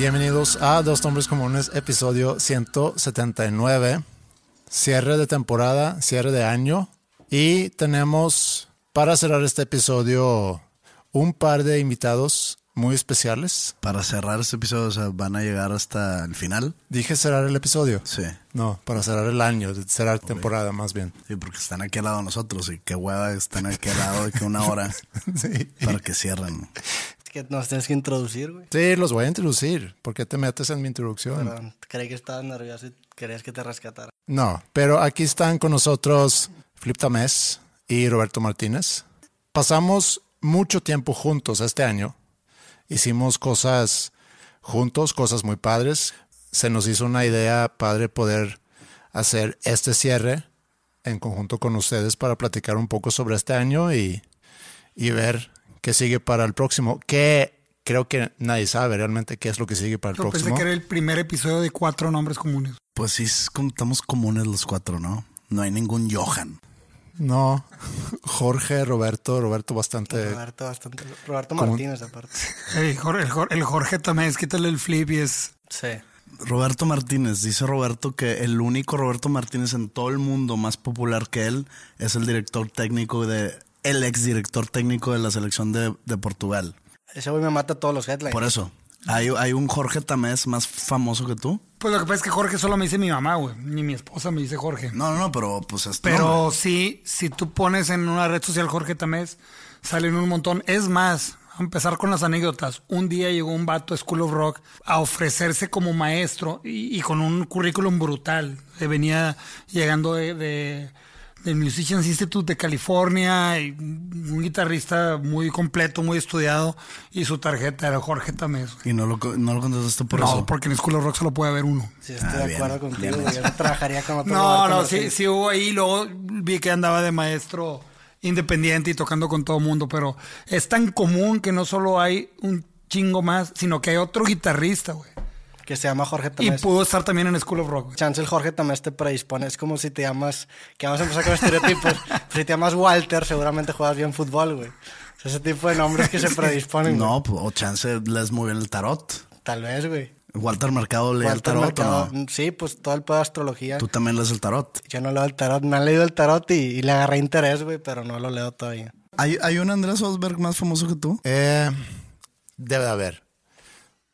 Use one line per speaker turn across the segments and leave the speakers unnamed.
Bienvenidos a Dos Nombres Comunes, episodio 179. Cierre de temporada, cierre de año. Y tenemos para cerrar este episodio un par de invitados muy especiales.
Para cerrar este episodio, o sea, van a llegar hasta el final.
Dije cerrar el episodio.
Sí.
No, para cerrar el año, cerrar temporada más bien.
Sí, porque están aquí al lado de nosotros y qué hueva están aquí al lado de que una hora
Sí.
para que cierren.
Que nos tienes que introducir, güey.
Sí, los voy a introducir. ¿Por qué te metes en mi introducción?
Perdón, creí que estabas nervioso y querías que te rescatara.
No, pero aquí están con nosotros Flip Tamés y Roberto Martínez. Pasamos mucho tiempo juntos este año. Hicimos cosas juntos, cosas muy padres. Se nos hizo una idea padre poder hacer este cierre en conjunto con ustedes para platicar un poco sobre este año y, y ver qué sigue para el próximo. Que creo que nadie sabe realmente qué es lo que sigue para el
Yo pensé
próximo.
que era el primer episodio de cuatro nombres comunes.
Pues sí, es como- estamos comunes los cuatro, ¿no? No hay ningún Johan.
No, Jorge, Roberto, Roberto bastante...
Roberto, bastante. Roberto
¿Cómo?
Martínez, aparte.
El Jorge, el Jorge, el Jorge también, es quítale el flip y es...
Sí.
Roberto Martínez, dice Roberto que el único Roberto Martínez en todo el mundo más popular que él es el director técnico de, el ex director técnico de la selección de, de Portugal.
Ese güey me mata todos los headlines.
Por eso, hay, hay un Jorge Tamés más famoso que tú.
Pues lo que pasa es que Jorge solo me dice mi mamá, güey. Ni mi esposa me dice Jorge.
No, no, no, pero pues es
Pero
nombre.
sí, si tú pones en una red social Jorge Tamés, salen un montón. Es más, a empezar con las anécdotas. Un día llegó un vato a School of Rock a ofrecerse como maestro y, y con un currículum brutal. Venía llegando de, de- del Musicians Institute de California, y un guitarrista muy completo, muy estudiado, y su tarjeta era Jorge Tamés.
Y no lo, co- no lo contestaste por
no,
eso.
porque en School of Rock solo puede haber uno.
Sí, estoy
Ah,
de
bien,
acuerdo contigo,
bien.
Yo no trabajaría con otro
No, no, sí, sí hubo ahí. Luego vi que andaba de maestro independiente y tocando con todo mundo, pero es tan común que no solo hay un chingo más, sino que hay otro guitarrista, güey.
Que se llama Jorge
Y
Tamés.
pudo estar también en School of Rock.
Chance el Jorge Tamés te predispone. Es como si te llamas... Que vamos a empezar con estereotipos. si te llamas Walter, seguramente juegas bien fútbol, güey. O sea, ese tipo de nombres que se predisponen.
No, pues, o chance lees muy bien el tarot.
Tal vez, güey.
Walter Mercado lee el tarot
Mercado-
o no.
Sí, pues todo el pedo de astrología.
Tú también lees el tarot.
Yo no leo el tarot. Me han leído el tarot y, y le agarré interés, güey, pero no lo leo todavía.
¿Hay, hay un Andrés Osberg más famoso que tú?
Eh, debe de haber.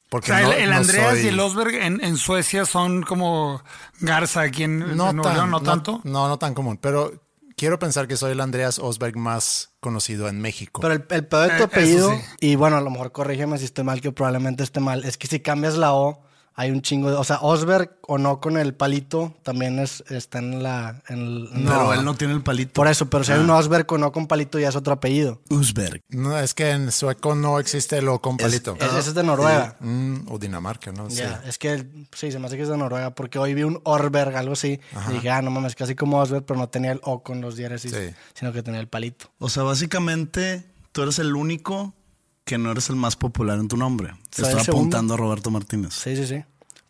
O
Porque
sea,
no-
el, el
no
Andreas
soy-
y el Osberg en, en Suecia son como Garza aquí en, en
no,
Nuevo
tan,
León, no tanto.
No, no tan común. Pero quiero pensar que soy el Andreas Osberg más conocido en México.
Pero el, el pedo de tu
Eh,
apellido,
sí.
y bueno, a lo mejor corrígeme si estoy mal, que probablemente esté mal, es que si cambias la O, hay un chingo de... O sea, Osberg o no con el palito también es, está en la... En el- en
Pero él no tiene el palito.
Por eso, pero si hay un Osberg o no con palito ya es otro apellido.
Usberg.
no, es que en sueco no existe lo con palito.
Es- ese es de Noruega.
Mm, o Dinamarca, ¿no? Sí.
Ya, es que sí, se me hace que es de Noruega, porque hoy vi un Orberg, algo así, y dije, ah, no mames, casi como Osberg, pero no tenía el O con los diéresis,
Sí.
sino que tenía el palito.
O sea, básicamente tú eres el único que no eres el más popular en tu nombre. Te estoy
segundo.
apuntando a Roberto Martínez.
Sí, sí, sí.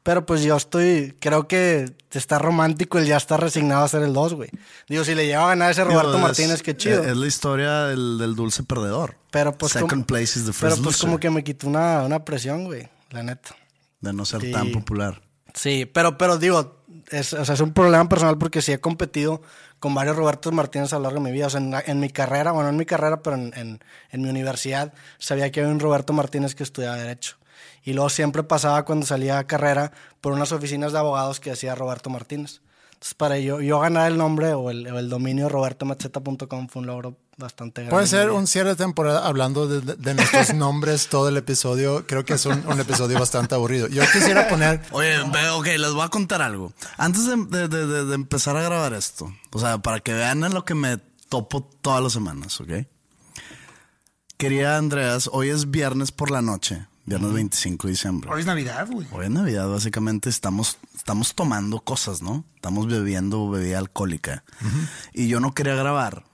Pero pues yo estoy, creo que está romántico el ya está resignado a ser el 2, güey. Digo, si le lleva a ganar ese Roberto
Digo, es-
Martínez, qué chido.
Es, la historia del, del dulce perdedor.
pero pues
Second
como,
place is the first
Pero pues
loser,
como que me quitó una, una presión, güey, la neta.
De no ser
Sí.
tan popular.
Sí, pero, pero digo, es, o sea, es un problema personal porque sí he competido con varios Robertos Martínez a lo largo de mi vida. O sea, en, en mi carrera, bueno, no en mi carrera, pero en, en- mi universidad, sabía que había un Roberto Martínez que estudiaba Derecho. Y luego siempre pasaba cuando salía a carrera por unas oficinas de abogados que decía Roberto Martínez. Entonces, para yo, yo ganar el nombre o el, o el dominio robertomacheta.com fue un logro bastante grande.
Puede ser un cierre de temporada hablando de, nuestros nombres todo el episodio. Creo que es un, un episodio bastante aburrido. Yo quisiera poner
Oye, ok, les voy a contar algo. Antes de, de- de- de- de empezar a grabar esto, o sea, para que vean en lo que me topo todas las semanas, ¿ok? Quería Andreas, hoy es viernes por la noche, viernes 25 de diciembre.
Hoy es Navidad, güey.
Hoy es Navidad, básicamente estamos, estamos tomando cosas, ¿no? Estamos bebiendo bebida alcohólica. Y yo no quería grabar,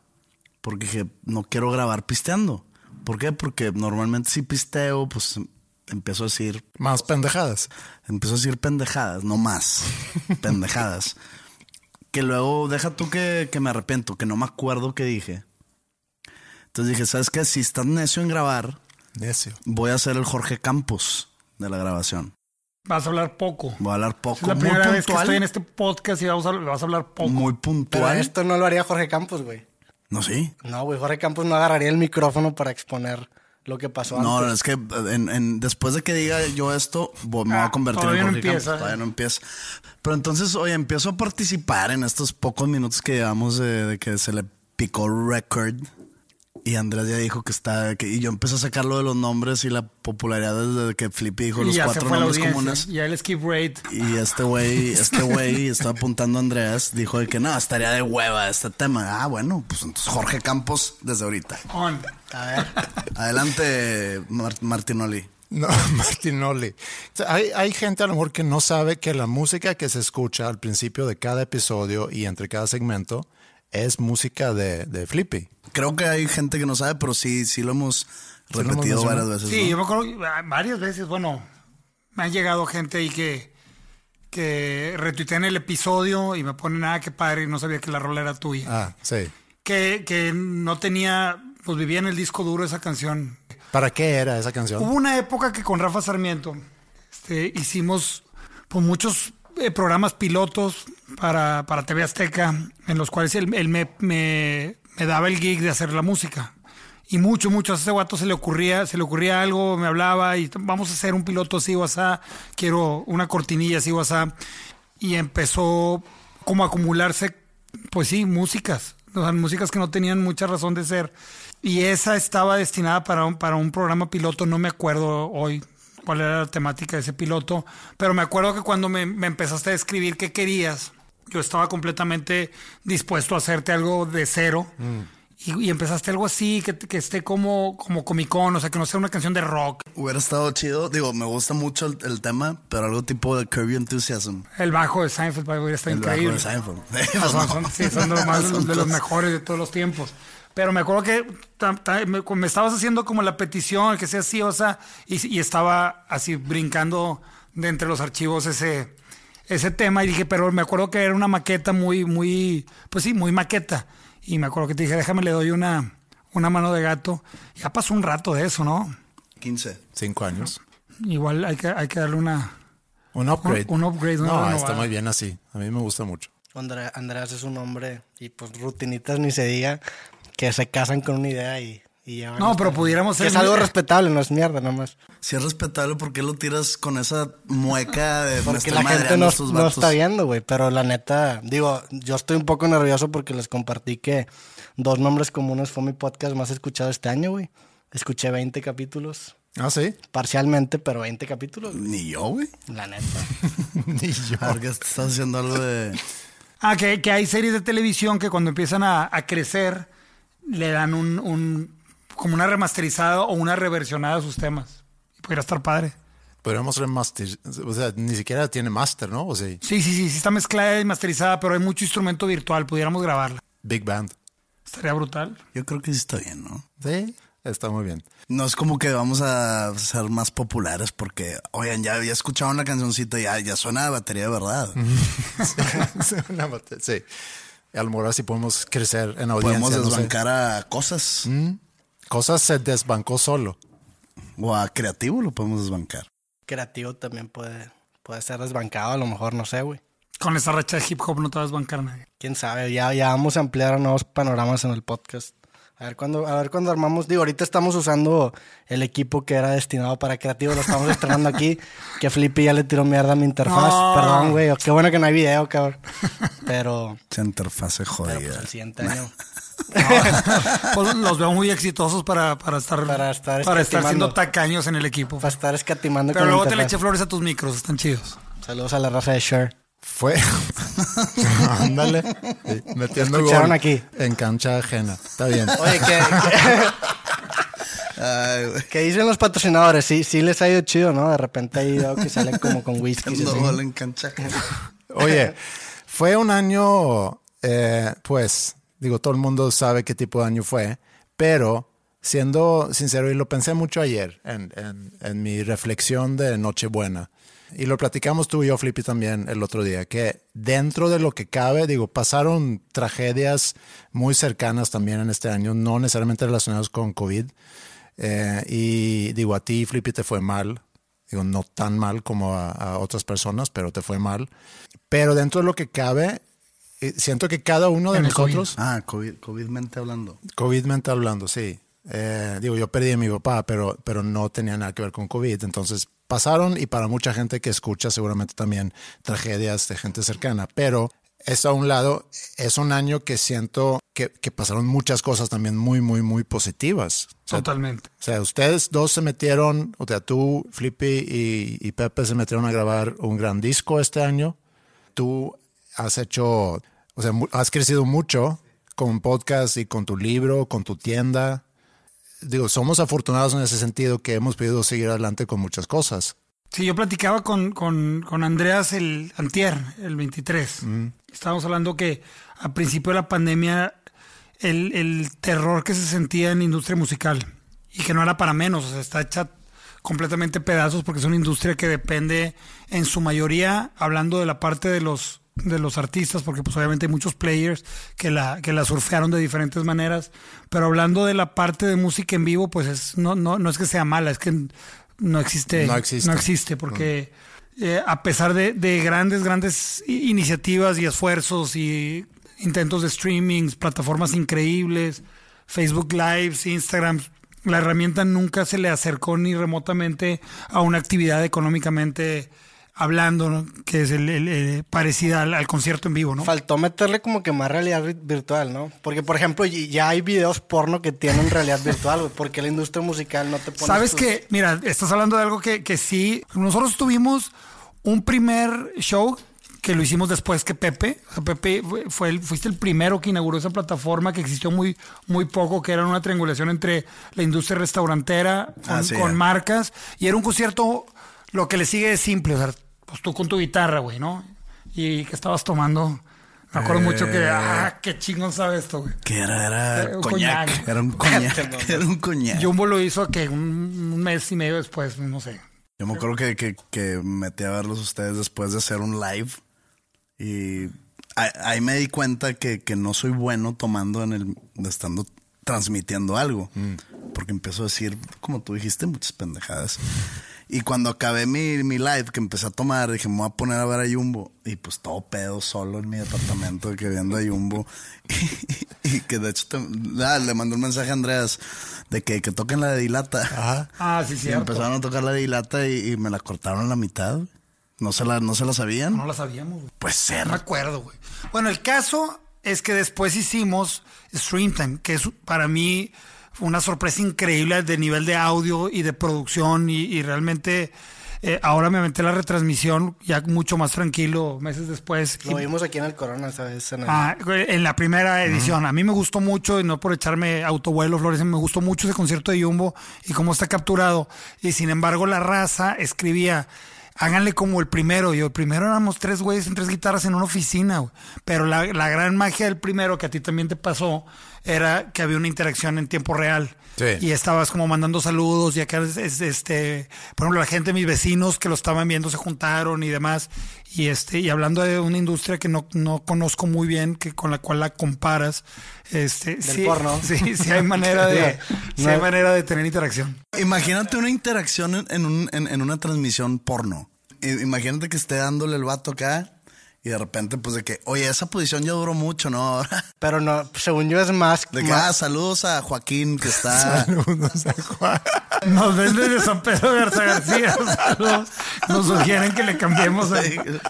porque dije, no quiero grabar pisteando. ¿Por qué? Porque normalmente si pisteo, pues empiezo a decir
más pendejadas.
Empezó a decir pendejadas, no más. pendejadas. Que luego deja tú que, que me arrepiento, que no me acuerdo qué dije. Entonces dije, ¿sabes qué? Si estás necio en grabar,
Necio.
voy a ser el Jorge Campos de la grabación.
Vas a hablar poco.
Voy a hablar
Es
poco,
la
muy
primera vez que estoy en este podcast y vamos a, vas a hablar poco.
Muy
Pero
puntual.
esto no lo haría Jorge Campos, güey.
No, sí.
No, güey, Jorge Campos no agarraría el micrófono para exponer lo que pasó
No,
antes.
no, es que en- en- después de que diga yo esto, me voy
Ah,
a convertir
todavía
en
no
Jorge
empieza.
Campos. Todavía no empieza. Pero entonces, oye, empiezo a participar en estos pocos minutos que llevamos de, de que se le picó record. Y Andrés ya dijo que está. Que, y yo empecé a sacarlo de los nombres y la popularidad desde que Flippy dijo
y
los cuatro nombres comunes.
Ya el skip rate.
Y este güey, este güey, está apuntando a Andreas, dijo de que no, estaría de hueva este tema. Ah, bueno, pues entonces Jorge Campos desde ahorita.
On.
A ver.
Adelante, Mar- Martinoli.
No, Martinoli. Hay, hay gente a lo mejor que no sabe que la música que se escucha al principio de cada episodio y entre cada segmento es música de, de Flippy.
Creo que hay gente que no sabe, pero sí, sí lo hemos repetido varias veces.
Sí,
¿no?
yo me acuerdo que, ah, varias veces, bueno, me han llegado gente ahí que, que retuitean el episodio y me ponen, ah, qué padre, y no sabía que la rola era tuya.
Ah, sí.
Que, que no tenía, pues vivía en el disco duro esa canción.
¿Para qué era esa canción?
Hubo una época que con Rafa Sarmiento este, hicimos pues, muchos eh, programas pilotos para, para TV Azteca, en los cuales él, él me, me- me daba el gig de hacer la música. Y mucho, mucho. A ese guato se le ocurría, se le ocurría algo, me hablaba y vamos a hacer un piloto así o asá, quiero una cortinilla así o asá. Y empezó como a acumularse, pues sí, músicas. O sea, músicas que no tenían mucha razón de ser. Y esa estaba destinada para un, para un programa piloto, no me acuerdo hoy cuál era la temática de ese piloto, pero me acuerdo que cuando me, me empezaste a escribir qué querías, yo estaba completamente dispuesto a hacerte algo de cero. Y, y empezaste algo así, que, que esté como, como comicón, o sea, que no sea una canción de rock.
Hubiera estado chido. Digo, me gusta mucho el, el tema, pero algo tipo de Your Enthusiasm.
El bajo de Seinfeld by the way, está
El bajo
increíble.
de Seinfeld.
Son, son- sí, son de los, más-
Son
de los mejores de todos los tiempos. Pero me acuerdo que ta- ta- me, me estabas haciendo como la petición, que sea así, o sea, y, y estaba así brincando de entre los archivos ese, ese tema. Y dije, pero me acuerdo que era una maqueta muy, muy, pues sí, muy maqueta. Y me acuerdo que te dije, déjame, le doy una, una mano de gato. Ya pasó un rato de eso, ¿no?
15.
Cinco años.
Igual hay que, hay que darle una.
Un upgrade.
Un- un upgrade, una
No,
renovada.
está muy bien así. A mí me gusta mucho.
Andreas es un hombre y pues rutinitas ni se diga que se casan con una idea y, y
No, pero pudiéramos
que
ser-
es algo respetable, no es mierda nomás.
Si es respetable, ¿por qué lo tiras con esa mueca de
Porque la gente no, no está viendo, güey. Pero la neta, digo, yo estoy un poco nervioso porque les compartí que Dos Nombres Comunes fue mi podcast más escuchado este año, güey. Escuché 20 capítulos,
Ah, sí.
parcialmente, pero 20 capítulos.
Ni yo, güey.
La neta.
Ni yo.
A ver, que estás haciendo algo de...
Ah, que, que hay series de televisión que cuando empiezan a, a crecer le dan un, un- como una remasterizada o una reversionada a sus temas. Podría estar padre.
Podríamos remaster. O sea, ni siquiera tiene master, ¿no? O sí.
Sí, sí, sí, sí está mezclada y masterizada, pero hay mucho instrumento virtual, pudiéramos grabarla.
Big Band.
Estaría brutal.
Yo creo que sí está bien, ¿no?
Sí. Está muy bien.
No es como que vamos a ser más populares porque, oigan, ya había escuchado una cancioncita y ya, ya suena de batería de verdad.
Sí. Y a lo mejor así podemos crecer en audiencia.
Podemos
no sé.
desbancar a cosas
Cosas se desbancó solo.
o a creativo lo podemos desbancar.
Creativo también puede, puede ser desbancado, a lo mejor, no sé, güey.
Con esa racha de hip hop no te vas a bancar nadie.
Quién sabe, ya, ya vamos a ampliar a nuevos panoramas en el podcast. A ver cuándo, a ver cuándo armamos. Digo, ahorita estamos usando el equipo que era destinado para creativo, lo estamos estrenando aquí. Que Flippy ya le tiró mierda a mi interfaz.
No.
Perdón, güey. Qué bueno que no hay video, cabrón. Pero,
Esa interfase
pero pues
jodida.
el siguiente año.
Pues los veo muy exitosos para, para estar,
Para estar
para estar siendo tacaños en el equipo.
Para estar escatimando
Pero
con
luego te le eché flores a tus micros, están chidos.
Saludos a la raza de Shure.
Fue. Ándale. Sí, Metiendo
Escucharon
gol
aquí.
En cancha ajena. Está bien.
Oye, ¿qué,
Ay, güey.
qué, dicen los patrocinadores? Sí, sí les ha ido chido, ¿no? De repente ahí veo que salen como con whisky.
No valen cancha.
Oye, fue un año, eh, pues, digo, todo el mundo sabe qué tipo de año fue, pero siendo sincero, y lo pensé mucho ayer en, en- en mi reflexión de Nochebuena, y lo platicamos tú y yo, Flippy, también el otro día, que dentro de lo que cabe, digo, pasaron tragedias muy cercanas también en este año, no necesariamente relacionadas con COVID, eh, y digo, a ti, Flippy, te fue mal. Digo, no tan mal como a, a otras personas, pero te fue mal. Pero dentro de lo que cabe, eh, siento que cada uno de
En
nosotros,
Ah, COVID, COVID-mente hablando.
COVID-mente hablando, sí. Eh, digo, yo perdí a mi papá, pero, pero no tenía nada que ver con COVID. Entonces pasaron y para mucha gente que escucha seguramente también tragedias de gente cercana. Pero eso a un lado, es un año que siento que, que pasaron muchas cosas también muy, muy, muy positivas. O sea,
Totalmente.
o sea, ustedes dos se metieron, o sea, tú, Flippy y, y Pepe se metieron a grabar un gran disco este año. Tú has hecho, o sea, has crecido mucho con podcast y con tu libro, con tu tienda. Digo, somos afortunados en ese sentido que hemos podido seguir adelante con muchas cosas.
Sí, yo platicaba con, con, con Andreas el antier, el 23. Estábamos hablando que a principio de la pandemia el, el terror que se sentía en la industria musical y que no era para menos, o sea, está hecha completamente pedazos porque es una industria que depende en su mayoría, hablando de la parte de los de los artistas, porque pues obviamente hay muchos players que la, que la surfearon de diferentes maneras, pero hablando de la parte de música en vivo, pues es, no, no, no es que sea mala, es que no existe,
No existe.
no existe, porque eh, a pesar de, de grandes, grandes iniciativas y esfuerzos y intentos de streamings, plataformas increíbles, Facebook Lives, Instagram, la herramienta nunca se le acercó ni remotamente a una actividad económicamente hablando, ¿no? que es el, el- el- parecida al, al concierto en vivo, ¿no?
Faltó meterle como que más realidad vi- virtual, ¿no? Porque, por ejemplo, ya hay videos porno que tienen realidad virtual, güey. ¿Por qué la industria musical no te pone
Sabes
tus-
que, mira, estás hablando de algo que, que sí. Nosotros tuvimos un primer show que lo hicimos después que Pepe. O sea, Pepe fue, el, fuiste el primero que inauguró esa plataforma que existió muy, muy poco, que era una triangulación entre la industria restaurantera con,
Ah, sí,
con marcas. Y era un concierto, lo que le sigue es simple. O sea, pues tú con tu guitarra, güey, ¿no? Y que estabas tomando. Me acuerdo mucho que, ah, qué chingón sabe esto, güey.
Que era, era
Eh, un
coñac.
coñac.
Era un coñac. era un coñac.
Jumbo lo hizo que un, un mes y medio después, no sé.
Yo me acuerdo que, que, que metí a verlos ustedes después de hacer un live. Y ahí, ahí me di cuenta que, que no soy bueno tomando en el. estando transmitiendo algo. Porque empiezo a decir, como tú dijiste, muchas pendejadas. Y cuando acabé mi, mi live, que empecé a tomar, dije, me voy a poner a ver a Jumbo. Y pues todo pedo solo en mi departamento, que viendo a Jumbo. Y, que de hecho te- ah, le mandé un mensaje a Andreas de que, que toquen la de Dilata.
Ah, sí, cierto.
empezaron a tocar la dilata y, y me la cortaron a la mitad. No se la, no se la sabían.
No la sabíamos, güey.
Pues ser.
No me acuerdo, güey. Bueno, el caso es que después hicimos Streamtime, que es para mí una sorpresa increíble de nivel de audio y de producción y, y realmente eh, ahora me aventé la retransmisión ya mucho más tranquilo meses después.
Lo vimos aquí en el Corona, ¿sabes? En el-
Ah, en la primera edición. A mí me gustó mucho, y no por echarme autovuelo, Flores, me gustó mucho ese concierto de Jumbo y cómo está capturado. Y sin embargo, la raza escribía, háganle como el primero. Y el primero éramos tres güeyes en tres guitarras en una oficina. Pero la, la gran magia del primero, que a ti también te pasó, era que había una interacción en tiempo real.
Sí.
Y estabas como mandando saludos y acá, es- es- este, por ejemplo, la gente, mis vecinos que lo estaban viendo se juntaron y demás. Y este, y hablando de una industria que no, no conozco muy bien, que con la cual la comparas, este, sí,
porno.
sí, sí hay manera de, sí hay
No.
manera de tener interacción.
Imagínate una interacción en, un- en- en una transmisión porno. Imagínate que esté dándole el vato acá y de repente, pues de que, oye, esa posición ya duró mucho, ¿no? Ahora.
Pero no, según yo es más.
De que,
más-
ah, saludos a Joaquín que está.
Nos venden de San Pedro Garza García. Saludos. Nos sugieren que le cambiemos. el-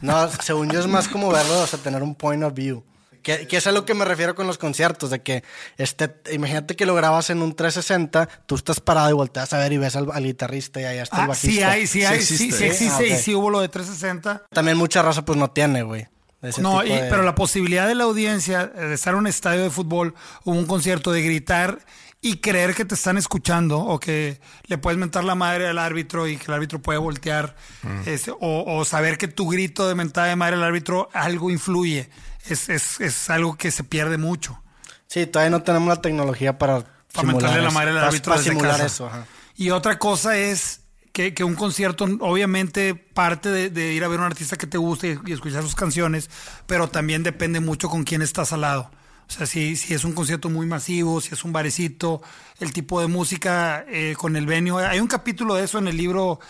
No, según yo es más como verlo, o sea, tener un point of view. Que, que es a lo que me refiero con los conciertos, de que este, imagínate que lo grabas en un 360, tú estás parado y volteas a ver y ves al, al guitarrista y ahí está el
Ah,
bajista.
sí hay, sí hay, sí,
existe.
sí existe
Ah, ok.
y sí hubo lo de 360.
También mucha raza pues no tiene, güey.
No, y-
de-
pero la posibilidad de la audiencia eh, de estar en un estadio de fútbol o un concierto, de gritar y creer que te están escuchando o que le puedes mentar la madre al árbitro y que el árbitro puede voltear este, o, o saber que tu grito de mentada de madre al árbitro algo influye. Es, es, es algo que se pierde mucho.
Sí, todavía no tenemos la tecnología para
Para mentarle la madre al árbitro
para
desde
simular
casa.
eso, ajá.
Y otra cosa es que, que un concierto, obviamente, parte de, de ir a ver a un artista que te guste y, y escuchar sus canciones, pero también depende mucho con quién estás al lado. O sea, si, si es un concierto muy masivo, si es un barecito, el tipo de música eh, con el venio. Hay un capítulo de eso en el libro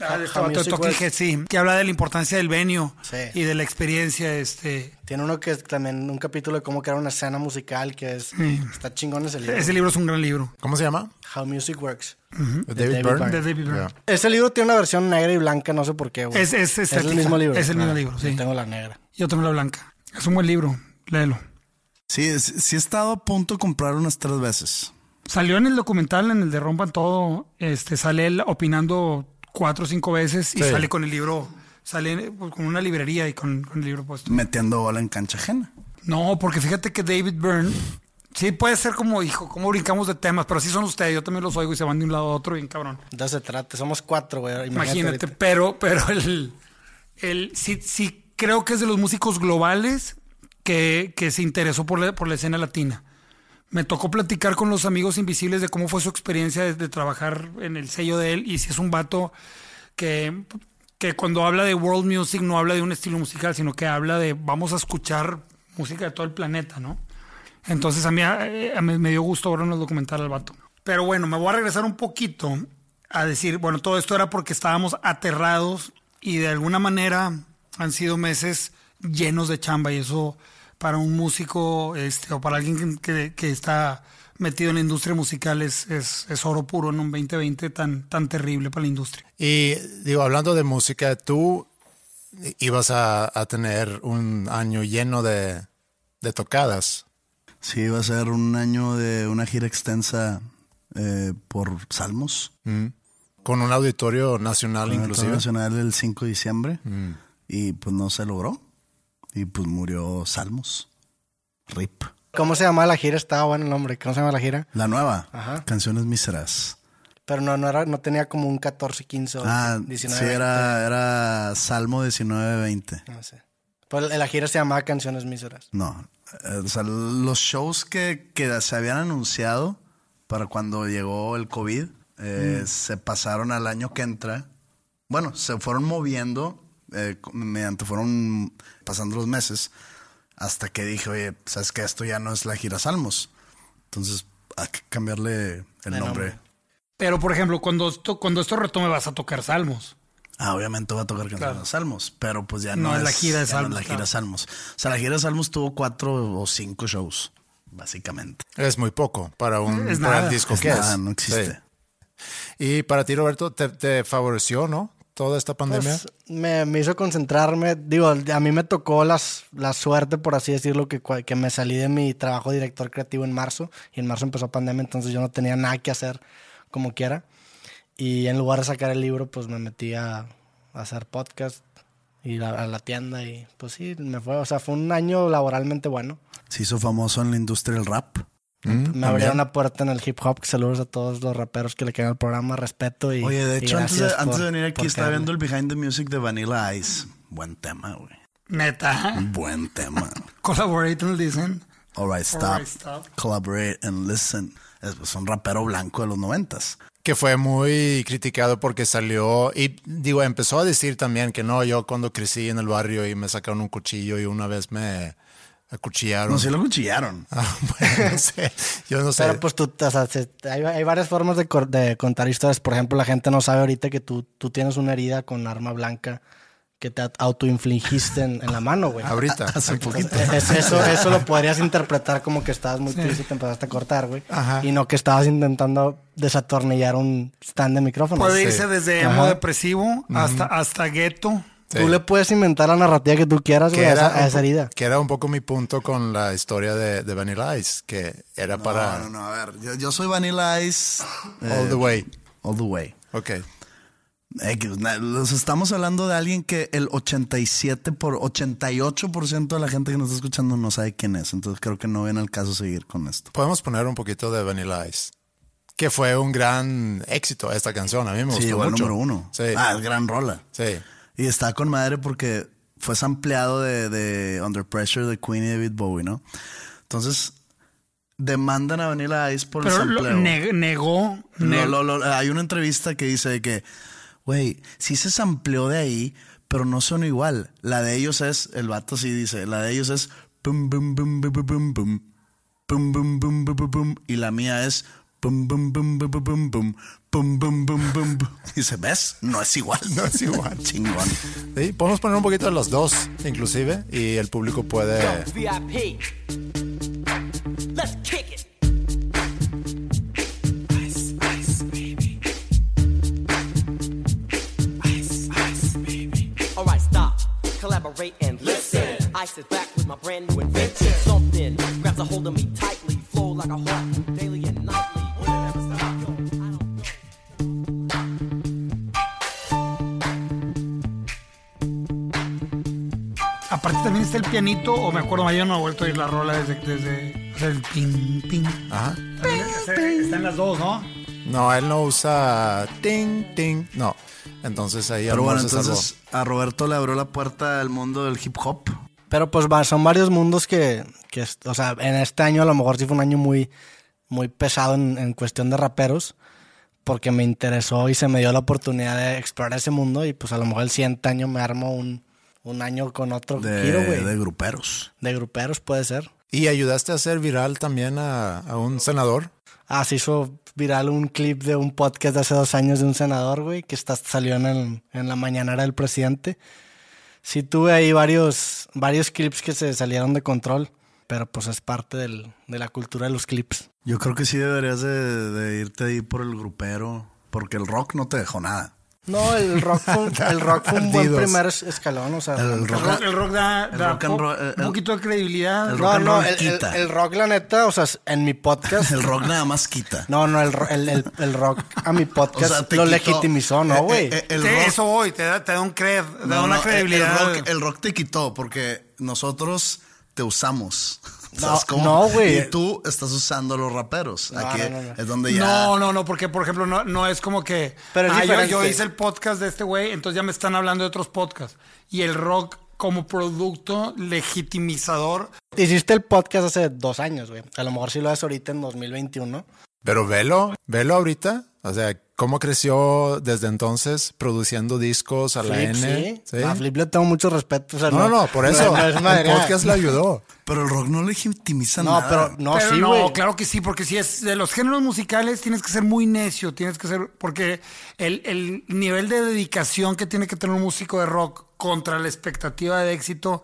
ah, de
How
vato de
Music
Talking
Works.
Heads, sí, que habla de la importancia del venio
Sí.
y de la experiencia. Este,
Tiene uno que es también un capítulo de cómo crear una escena musical que es está chingón ese libro.
ese libro es un gran libro.
¿Cómo se llama?
How Music Works.
David,
David
Byrne.
Byrne.
De David Byrne.
Yeah.
Ese libro tiene una versión negra y blanca, no sé por qué.
Es- es
el mismo libro.
Es el mismo
Ah,
libro, sí.
yo Tengo la negra.
Yo tengo la blanca. Es un buen libro, léelo.
Sí, sí, sí he estado a punto de comprar unas tres veces.
Salió en el documental, en el de Rompan Todo, este, sale él opinando cuatro o cinco veces y
Sí.
sale con el libro, sale pues, con una librería y con, con el libro puesto.
Metiendo bola en cancha ajena.
No, porque fíjate que David Byrne, sí puede ser como, hijo, como brincamos de temas, pero así son ustedes, yo también los oigo y se van de un lado a otro bien cabrón.
Eso se trata. Somos cuatro, güey. Imagínate.
Imagínate, pero, pero el, el sí, sí creo que es de los músicos globales que, que se interesó por la, por la escena latina. Me tocó platicar con los amigos invisibles de cómo fue su experiencia de, trabajar en el sello de él y si es un vato que, que cuando habla de world music no habla de un estilo musical, sino que habla de vamos a escuchar música de todo el planeta, ¿no? Entonces a mí, me dio gusto ver un documental al vato. Pero bueno, me voy a regresar un poquito a decir, bueno, todo esto era porque estábamos aterrados y de alguna manera han sido meses llenos de chamba y eso para un músico este, o para alguien que, que está metido en la industria musical es, es, es oro puro en un 2020 tan, tan terrible para la industria.
Y digo, hablando de música, tú ibas a, a tener un año lleno de, de tocadas.
Sí, va a ser un año de una gira extensa eh, por Salmos.
Mm. Con un auditorio nacional
Con el
inclusive.
Nacional el 5 de diciembre. Y pues no se logró. Y pues murió Salmos. RIP.
¿Cómo se llama la gira? Estaba bueno el nombre. ¿Cómo se llama la gira?
La nueva.
Ajá.
Canciones Míseras.
Pero no, no, era, no tenía como un 14, 15 o
Ah,
19.
sí, era, era Salmo 19-20.
No sé. Pues la gira se llamaba Canciones Míseras.
No, eh, o sea, los shows que, que se habían anunciado para cuando llegó el COVID eh, se pasaron al año que entra. Bueno, se fueron moviendo eh, mediante fueron pasando los meses hasta que dije, oye, sabes que esto ya no es la gira Salmos. Entonces hay que cambiarle el nombre.
nombre.
Pero, por ejemplo, cuando esto, cuando esto retome vas a tocar salmos.
Ah, obviamente va a tocar canciones
Claro.
de Salmos, pero pues ya
No
no,
es la gira de
ya no es
Salmos,
la gira
claro.
Salmos. O sea, la gira de Salmos tuvo cuatro o cinco shows, básicamente.
Es muy poco para un
Es
para el
nada.
disco
Es
que
nada,
es.
no existe.
Sí. Y para ti, Roberto, te, te favoreció, ¿no? Toda esta pandemia.
Pues, me, me hizo concentrarme. Digo, a mí me tocó las, la suerte, por así decirlo, que, que me salí de mi trabajo de director creativo en marzo. Y en marzo empezó pandemia, entonces yo no tenía nada que hacer como quiera. Y en lugar de sacar el libro, pues me metí a, a hacer podcast, ir a, a la tienda y pues sí, me fue. O sea, fue un año laboralmente bueno.
Se hizo famoso en la industria del rap.
Me abrieron una puerta en el hip hop. Saludos a todos los raperos que le quedan al programa. Respeto y.
Oye, de hecho, antes de, antes venir aquí estaba viendo el Behind the Music de Vanilla Ice. Buen tema, güey.
Neta.
Buen tema.
Collaborate, nos dicen.
Alright, stop.
Alright, stop.
Collaborate and listen. es, es un rapero blanco de los noventas.
Que fue muy criticado porque salió y digo, empezó a decir también que no, yo cuando crecí en el barrio y me sacaron un cuchillo y una vez me acuchillaron.
No, sí lo cuchillaron.
Ah, bueno, no sé, yo no sé.
Pero pues tú, o sea, se- hay, hay varias formas de, cor- de contar historias. Por ejemplo, la gente no sabe ahorita que tú, tú tienes una herida con arma blanca que te autoinfligiste en, en la mano, güey.
Ahorita.
Hace poquito.
Es- eso, eso lo podrías interpretar como que estabas muy triste y te empezaste a cortar, güey.
Ajá.
Y no que estabas intentando desatornillar un stand de micrófono.
Puede
Sí.
irse desde emo depresivo hasta, hasta gueto.
Sí.
Tú le puedes inventar la narrativa que tú quieras,
que
güey, a
era,
esa, a herida.
que era un poco mi punto con la historia de, de Vanilla Ice, que era para
No, no, no, a ver, yo, yo soy Vanilla Ice.
all
eh,
the way.
All the way.
Ok.
Los estamos hablando de alguien que el 87 por 88% de la gente que nos está escuchando no sabe quién es. Entonces creo que no viene al caso seguir con esto.
Podemos poner un poquito de Vanilla Ice. Que fue un gran éxito esta canción. A mí me gustó
Sí, llegó al
mucho.
número uno.
Sí.
Ah, es gran rola.
Sí.
Y está con madre porque fue sampleado de, de Under Pressure de Queen y David Bowie, ¿no? Entonces, demandan a Vanilla Ice por
Pero
el
lo-
sampleo.
neg- negó.
Lo- lo- hay una entrevista que dice de que, güey, sí se sampleó de ahí, pero no son igual. La de ellos es, el vato sí dice, la de ellos es pum, pum, bum, bum, bum, bum, bum, y la mía es pum, bum, bum, bum, bum, bum, bum, bum, bum, bum, bum. Dice, ¿ves? No es igual. No es igual. Chingón.
Sí, Podemos poner un poquito de los dos, inclusive, y el público puede...
VIP. Let's kick it. Collaborate and listen. Ice is back with my brand new invention. Something grabs a hold of me tightly.
Pianito, o me acuerdo, yo no he vuelto a ir la rola desde, desde o sea, el ping, ping.
Ajá.
Están las dos, ¿no?
No, él no usa ting, ting. No. Entonces ahí
Pero bueno,
mejor se salvó.
entonces a Roberto le abrió la puerta al mundo del hip hop.
Pero pues va- son varios mundos que, que, o sea, en este año a lo mejor sí fue un año muy, muy pesado en, en cuestión de raperos, porque me interesó y se me dio la oportunidad de explorar ese mundo y pues a lo mejor el siguiente año me armo un, un año con otro
De,
giro, güey.
de
De,
gruperos.
gruperos puede ser.
¿Y ayudaste a hacer viral también a, a un senador?
Ah, se hizo viral un clip de un podcast de hace dos años de un senador, güey, que está, salió en, el- en la mañanera del presidente. Sí tuve ahí varios, varios clips que se salieron de control, pero pues es parte del- de la cultura de los clips.
Yo creo que sí deberías de, de irte ahí por el grupero, porque el rock no te dejó nada.
No, el rock fue, el rock fue un buen primer es- escalón, o sea...
El
El
rock-
rock, el rock da,
el
da
rock and
po-
roll,
un poquito de credibilidad.
el
no,
rock
no,
roll
el, el-
quita.
el rock, la neta, o sea, en mi podcast...
El rock nada más quita.
No, no, el, ro- el, el- el rock a mi
O
podcast
sea,
lo
quitó-
legitimizó, ¿no,
eh,
güey?
eh, eh, el
Sí,
rock-
eso voy, te da, te da un cred, te da
no,
una
no,
credibilidad.
El rock, el rock te quitó porque nosotros te usamos.
No,
¿Sabes cómo?
no, güey.
Y tú estás usando a los raperos.
No,
Aquí
no, no, no.
es donde ya.
No, no, no, porque por ejemplo no, no es como que
Pero es
ah, yo, yo hice el podcast de este güey, entonces ya me están hablando de otros podcasts. Y el rock como producto legitimizador.
Hiciste el podcast hace dos años, güey. A lo mejor sí lo haces ahorita en 2021.
Pero velo, velo ahorita. O sea, cómo creció desde entonces produciendo discos a la
Flip,
N.
sí. A Flip le tengo mucho respeto. o sea,
No, no, no, por eso.
no es
el podcast le ayudó.
Pero el rock no legitimiza
No,
nada.
pero no,
Pero
sí,
no,
güey.
claro que sí, porque si es de los géneros musicales tienes que ser muy necio, tienes que ser, porque el, el nivel de dedicación que tiene que tener un músico de rock contra la expectativa de éxito,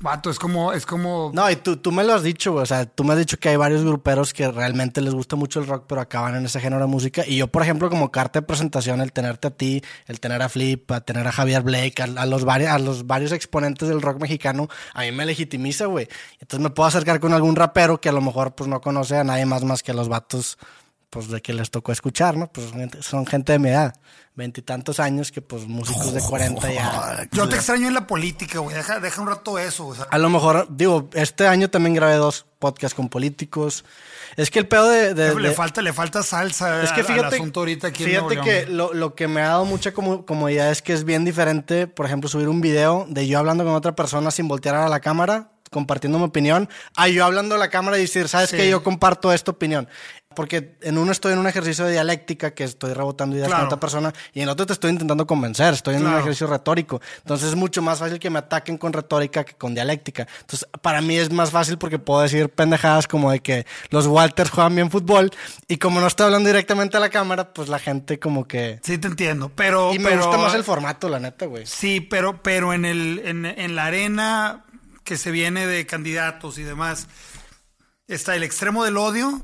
vato, es como, es como
No, y tú, tú me lo has dicho, güey. O sea, tú me has dicho que hay varios gruperos que realmente les gusta mucho el rock, pero acaban en ese género de música. Y yo, por ejemplo, como carta de presentación, el tenerte a ti, el tener a Flip, a tener a Javier Blake, a, los, vari- a los varios exponentes del rock mexicano, a mí me legitimiza, güey. Entonces me puedo acercar con algún rapero que a lo mejor pues no conoce a nadie más más que a los vatos pues de que les tocó escuchar, ¿no? Pues son gente de mi edad, veintitantos años que pues músicos de 40 ya.
Yo te extraño en la política, güey. Deja, deja un rato eso. O sea,
A lo mejor, digo, este año también grabé dos podcasts con políticos. Es que el pedo de... de-
le,
de-
falta, le falta salsa
es que
al- al
fíjate,
asunto ahorita aquí
fíjate que lo, lo que me ha dado mucha como- comodidad es que es bien diferente, por ejemplo, subir un video de yo hablando con otra persona sin voltear a la cámara, compartiendo mi opinión, a yo hablando a la cámara y decir, ¿sabes
Sí.
qué? Yo comparto esta opinión. Porque en uno estoy en un ejercicio de dialéctica que estoy rebotando ideas
Claro.
con otra persona y en otro te estoy intentando convencer, estoy en un ejercicio retórico. Entonces es mucho más fácil que me ataquen con retórica que con dialéctica. Entonces para mí es más fácil porque puedo decir pendejadas como de que los Walters juegan bien fútbol y como no estoy hablando directamente a la cámara, pues la gente como que...
Sí, te entiendo. Pero.
Y me
pero-
gusta más el formato, la neta, güey.
Sí, pero, pero en, el, en, en la arena que se viene de candidatos y demás, está el extremo del odio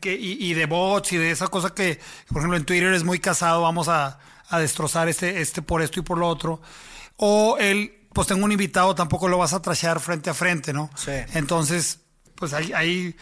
que, y, y de bots y de esa cosa que, por ejemplo, en Twitter es muy casado, vamos a, a destrozar este, este por esto y por lo otro. O el, pues tengo un invitado, tampoco lo vas a trashear frente a frente, ¿no?
Sí.
Entonces, pues hay, hay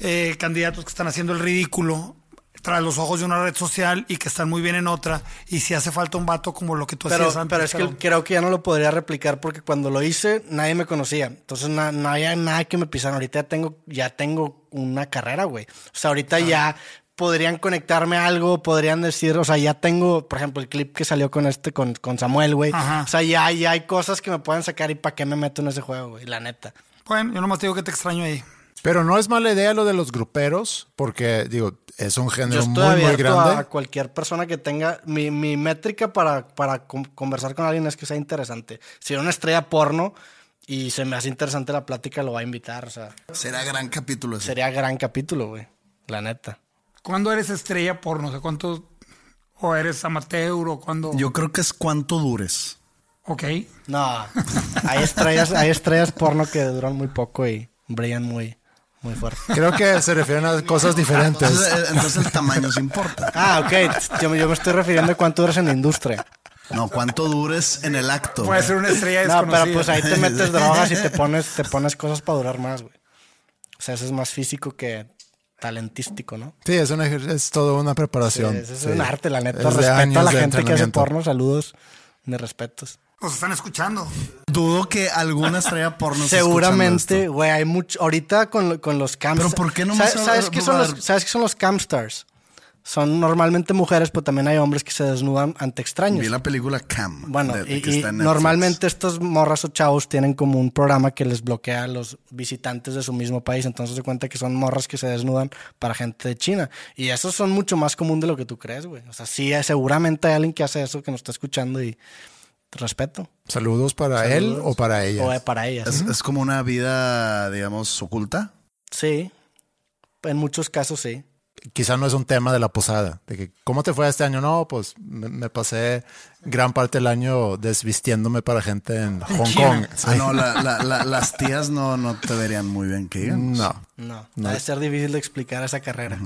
eh, candidatos que están haciendo el ridículo tras los ojos de una red social y que están muy bien en otra. Y si hace falta un vato como lo que tú
Pero,
hacías antes.
pero es que creo que ya no lo podría replicar porque cuando lo hice nadie me conocía. Entonces na- no había nada que me pisaran. Ahorita ya tengo, ya tengo una carrera, güey. O sea, ahorita ya podrían conectarme a algo, podrían decir, o sea, ya tengo, por ejemplo, el clip que salió con este, con, con Samuel, güey. O sea, ya, ya hay cosas que me pueden sacar y para qué me meto en ese juego, güey, la neta.
Bueno, yo nomás te digo que te extraño ahí.
Pero no es mala idea lo de los gruperos, porque, digo, es un
Yo
género
estoy
muy, muy
abierto
grande.
a cualquier persona que tenga. Mi, mi métrica para, para con- conversar con alguien es que sea interesante. Si era una estrella porno y se me hace interesante la plática, lo va a invitar. O sea,
Será gran capítulo ese.
sería gran capítulo, güey. La neta.
¿Cuándo eres estrella por no sé cuánto? ¿O eres amateur o cuándo?
Yo creo que es cuánto dures.
Ok.
No, hay estrellas, hay estrellas porno que duran muy poco y brillan muy, muy fuerte.
Creo que se refieren a cosas diferentes.
Entonces, eh, entonces el tamaño se importa.
Ah, ok. Yo, me- yo me estoy refiriendo a cuánto duras en la industria.
No, cuánto dures en el acto.
Puede ser una estrella
No,
desconocida.
pero pues ahí te metes drogas y te pones, te pones cosas para durar más, güey. O sea, eso es más físico que talentístico, ¿no?
Sí, es, un ejer- es toda una preparación.
es, es
Sí.
un arte, la neta.
Es
Respeto a la gente que hace porno. Saludos, mis respetos.
Nos están escuchando.
Dudo que alguna estrella porno
Seguramente, güey, hay mucho. Ahorita con, con los cams.
Pero ¿por qué no
¿Sabes,
más-
¿sabes qué son los, ¿Sabes qué son los camsters? Son normalmente mujeres, pero también hay hombres que se desnudan ante extraños.
Vi la película Cam.
Bueno,
de- de
y,
que
y
está en Netflix.
normalmente estos morras o chavos tienen como un programa que les bloquea a los visitantes de su mismo país. Entonces se cuenta que son morras que se desnudan para gente de China. Y esos son mucho más común de lo que tú crees, güey. O sea, sí, seguramente hay alguien que hace eso que nos está escuchando y respeto.
Saludos para él o para ella.
O eh, para ellas.
Es, es como una vida, digamos, oculta.
Sí. En muchos casos sí.
Quizá no es un tema de la posada. De que, ¿Cómo te fue este año? No, pues me, me pasé gran parte del año desvistiéndome para gente en Hong. Kong.
Ah, no, la- la- la- las tías no, no te verían muy bien que digamos.
No.
No. Debe ser difícil de explicar esa carrera.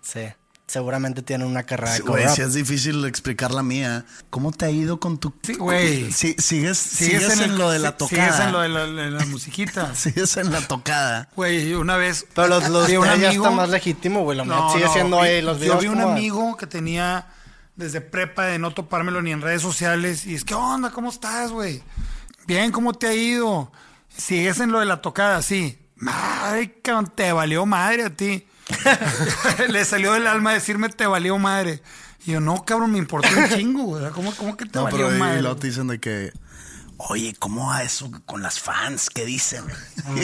Sí. Seguramente tienen una carrera de
Güey, si es difícil explicar la mía. ¿Cómo te ha ido con tu...
Sí, güey.
Sí, sigues, sigues, en,
el-
lo de la tocada.
Sigues en lo de la, de la musiquita.
Sigues en la tocada.
Güey, una vez.
Pero los, los
vi un
ya
amigo-
está más legítimo, güey.
No,
sigue
no,
siendo ahí los
Yo
videos
vi un amigo que tenía desde prepa de no topármelo ni en redes sociales. Y es, ¿qué onda? ¿Cómo estás, güey? Bien, ¿cómo te ha ido? Sigues en lo de la tocada, sí. Madre, cabrón, te valió madre a ti. Le salió del alma decirme te valió madre. Y yo, no, cabrón, me importó un chingo, güey. ¿Cómo, cómo que te
No,
valió
pero y
madre?
luego te dicen de que... Oye, ¿cómo va eso con las fans? ¿Qué dicen?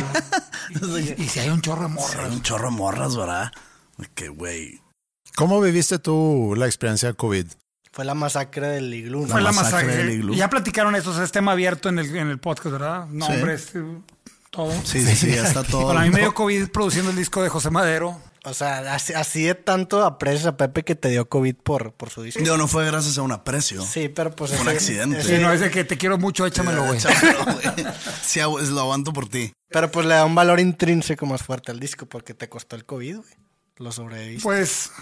Y, y si hay un chorro de
Hay
morras.
un chorro de morras, ¿verdad? De que, güey...
¿Cómo viviste tú la experiencia de COVID?
Fue la masacre del iglú. ¿no?
Fue la
masacre
masacre.
del iglú.
Ya platicaron eso, o sea, es tema abierto en el, en el podcast, ¿verdad? Nombres, eh, todo.
Sí, sí, sí, ya está todo.
Para mí me dio COVID produciendo el disco de José Madero.
O sea, así, así de tanto aprecias a Pepe que te dio COVID por, por su disco.
Digo, no fue gracias a un aprecio.
Sí, pero pues...
Fue un
ese-
accidente.
Si no es de que te quiero mucho, échamelo, güey.
Échamelo, güey. Sí, lo aguanto por ti.
Pero pues le da un valor intrínseco más fuerte al disco porque te costó el COVID, güey. Lo sobreviviste.
Pues,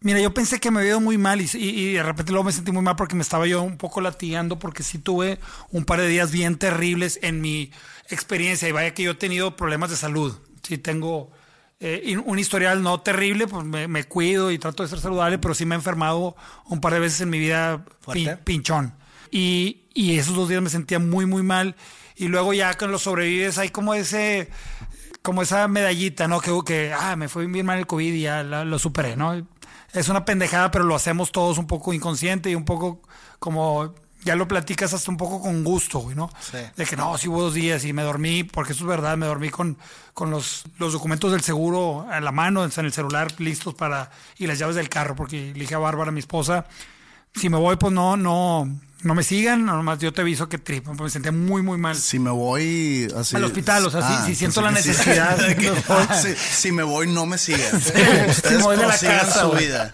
mira, yo pensé que me había ido muy mal y, y- y de repente luego me sentí muy mal porque me estaba yo un poco latigando porque sí tuve un par de días bien terribles en mi experiencia y vaya que yo he tenido problemas de salud. Sí tengo eh, un historial no terrible, pues me, me cuido y trato de ser saludable, pero sí me he enfermado un par de veces en mi vida pinchón. Y, y esos dos días me sentía muy, muy mal. Y luego ya con los sobrevives hay como ese como esa medallita, ¿no? Que, que ah, me fue bien mal el COVID y ya la- lo superé, ¿no? Es una pendejada, pero lo hacemos todos un poco inconsciente y un poco como ya lo platicas hasta un poco con gusto, güey, ¿no?
Sí.
De que no, sí hubo dos días y me dormí, porque eso es verdad, me dormí con, con los, los documentos del seguro a la mano, en el celular, listos para, y las llaves del carro, porque le dije a Bárbara, mi esposa, si me voy, pues no, no, no me sigan, nomás yo te aviso que trip, me sentía muy, muy mal.
Si me voy así.
Al hospital, o sea, sí- sí siento la
sí.
necesidad.
De que, si, si me voy, no me sigan.
si me voy de la
prosigan
casa,
su vida.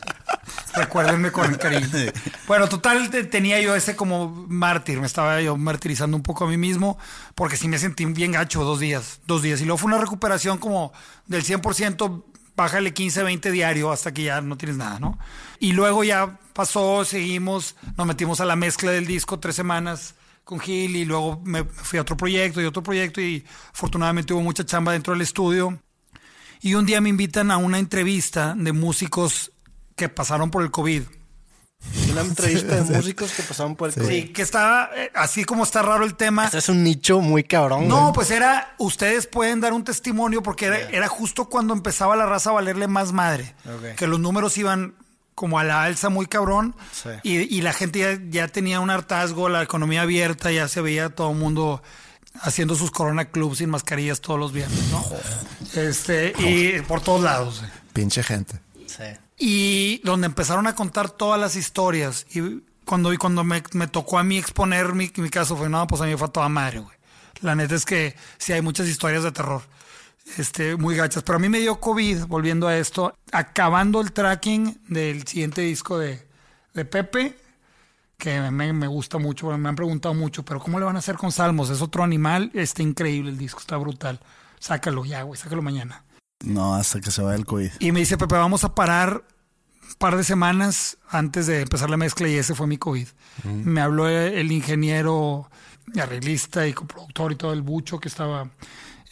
Recuérdenme con cariño. Bueno, total, te- tenía yo ese como mártir, me estaba yo martirizando un poco a mí mismo, porque sí me sentí bien gacho dos días, dos días. Y luego fue una recuperación como del 100%, bájale 15, 20 diario hasta que ya no tienes nada, ¿no? Y luego ya pasó, seguimos, nos metimos a la mezcla del disco tres semanas con Gil y luego me fui a otro proyecto y otro proyecto y afortunadamente hubo mucha chamba dentro del estudio. Y un día me invitan a una entrevista de músicos que pasaron por el COVID.
Una entrevista de músicos que pasaron por el
Sí,
COVID.
que está, eh, así como está raro el tema.
Este es un nicho muy cabrón.
No,
güey.
pues era, ustedes pueden dar un testimonio porque era, era justo cuando empezaba la raza a valerle más madre. Que los números iban como a la alza muy cabrón
Sí.
y, y la gente ya, ya tenía un hartazgo, la economía abierta, ya se veía todo el mundo haciendo sus Corona Clubs sin mascarillas todos los viernes, ¿no? Este, y por todos lados.
Pinche gente.
Y donde empezaron a contar todas las historias. Y cuando, y cuando me, tocó a mí exponer mi, mi caso, fue, no, pues a mí fue a toda madre, güey. La neta es que sí hay muchas historias de terror. Este, muy gachas. Pero a mí me dio COVID, volviendo a esto, acabando el tracking del siguiente disco de, de Pepe, que me, me gusta mucho, me han preguntado mucho, pero ¿cómo le van a hacer con Salmos? Es otro animal, está increíble el disco, está brutal. Sácalo ya, güey, sácalo mañana.
No, hasta que se vaya el COVID.
Y me dice, Pepe, vamos a parar un par de semanas antes de empezar la mezcla y ese fue mi COVID. Me habló el ingeniero, arreglista y coproductor y todo el bucho que estaba,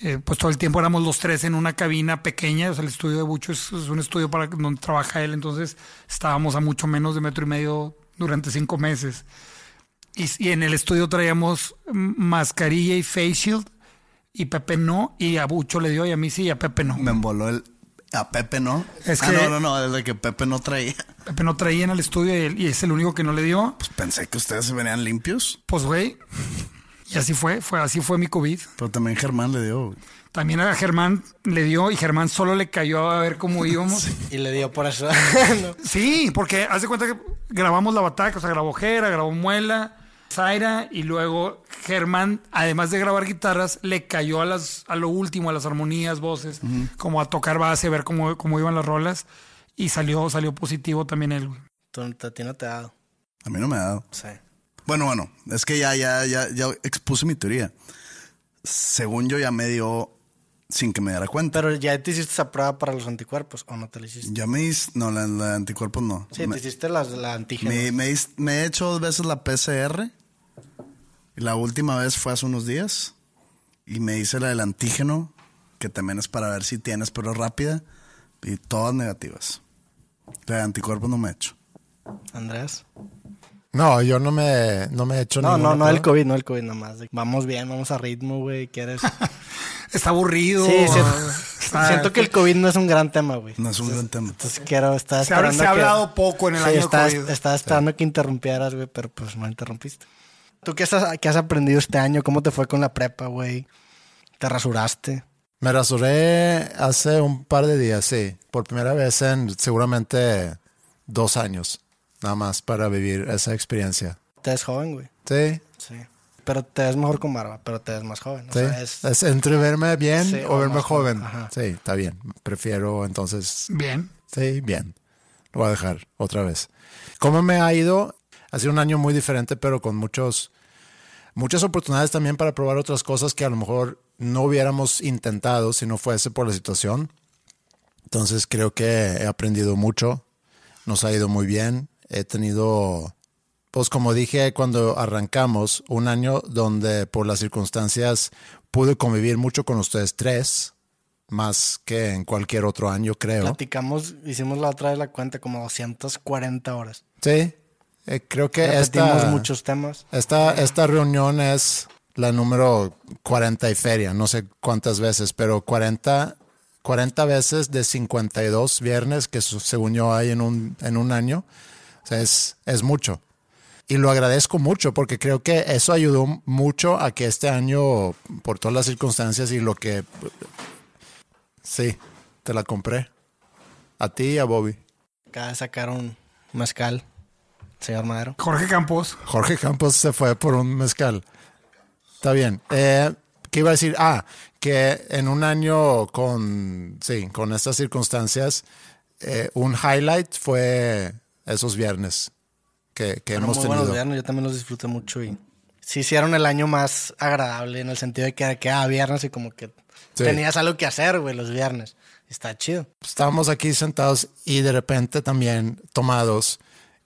eh, pues todo el tiempo éramos los tres en una cabina pequeña, o sea, el estudio de bucho es, es un estudio para donde trabaja él, entonces estábamos a mucho menos de metro y medio durante cinco meses. Y, y en el estudio traíamos mm, mascarilla y face shield y Pepe no, y a Bucho le dio y a mí sí, y a Pepe no.
Me emboló el. A Pepe no.
Es
ah,
que-
no, no, no. Desde que Pepe no traía.
Pepe no traía en el estudio y, él- y es el único que no le dio.
Pues pensé que ustedes se venían limpios.
Pues, güey. Y así fue, fue, así fue mi COVID.
Pero también Germán le dio. güey.
También a Germán le dio y Germán solo le cayó a ver cómo íbamos.
Y le dio por eso. No.
Sí, porque haz de cuenta que grabamos la bataca, o sea, grabó Jera, grabó Muela, Zaira, y luego Germán, además de grabar guitarras, le cayó a las, a lo último, a las armonías, voces, como a tocar base, a ver cómo, cómo iban las rolas, y salió, salió positivo también él,
a ti no te ha dado.
A mí no me ha dado.
Sí.
Bueno, bueno. Es que ya, ya, ya, ya expuse mi teoría. Según yo ya me dio sin que me diera cuenta.
Pero ya te hiciste esa prueba para los anticuerpos o no te la hiciste.
Ya me hice. No, la, la anticuerpos no.
Sí,
me,
te hiciste la, la antígena.
me, me me he hecho dos veces la PCR. Y la última vez fue hace unos días. Y me hice la del antígeno, que también es para ver si tienes, pero es rápida. Y todas negativas. La de anticuerpos no me he hecho.
Andrés.
No, yo no me, no me he hecho
No, no,
ninguna
no el. COVID, no el COVID nomás. Vamos bien, vamos a ritmo, güey. ¿Quieres?
Está aburrido.
Sí, sí.
está-
Siento que el COVID no es un gran tema, güey.
No es un gran tema.
Entonces quiero estar
Se ha-
esperando
se ha
que-
hablado poco en el
Sí,
año
estaba,
COVID.
estaba esperando que interrumpieras, güey, pero pues no interrumpiste. ¿Tú qué, estás, qué has aprendido este año? ¿Cómo te fue con la prepa, güey? ¿Te rasuraste?
Me rasuré hace un par de días, sí. Por primera vez en seguramente dos años. Nada más para vivir esa experiencia.
Te ves joven, güey.
Sí,
Sí. Pero te ves mejor con barba, pero te ves más joven. O
sí.
sea, es-
Es entre verme bien
Sí,
o
o
verme joven.
joven.
Sí, está bien. Prefiero entonces
Bien.
Sí, bien. Lo voy a dejar otra vez. ¿Cómo me ha ido? Ha sido un año muy diferente, pero con muchos, muchas oportunidades también para probar otras cosas que a lo mejor no hubiéramos intentado si no fuese por la situación. Entonces creo que he aprendido mucho. Nos ha ido muy bien. He tenido, pues como dije cuando arrancamos, un año donde por las circunstancias pude convivir mucho con ustedes tres, más que en cualquier otro año, creo.
platicamos, hicimos la otra vez la cuenta como 240 horas.
Sí, eh, creo que
Repetimos
esta,
muchos temas.
esta, esta reunión es la número 40 y feria, no sé cuántas veces, pero 40, 40 veces de 52 viernes que según yo hay en un, en un año. O sea, es, es mucho. y lo agradezco mucho porque creo que eso ayudó mucho a que este año, por todas las circunstancias y lo que... Sí, te la compré. A ti y a Bobby.
Acaba de sacar un mezcal, señor Madero.
Jorge Campos.
Jorge Campos se fue por un mezcal. Está bien. Eh, ¿Qué iba a decir? Ah, que en un año con, sí, con estas circunstancias, eh, un highlight fue esos viernes que, que hemos
muy
tenido.
buenos viernes, yo también los disfruté mucho y sí hicieron el año más agradable en el sentido de que quedaba viernes y como que
Sí.
tenías algo que hacer, güey, los viernes. Está chido.
Estábamos aquí sentados y de repente también tomados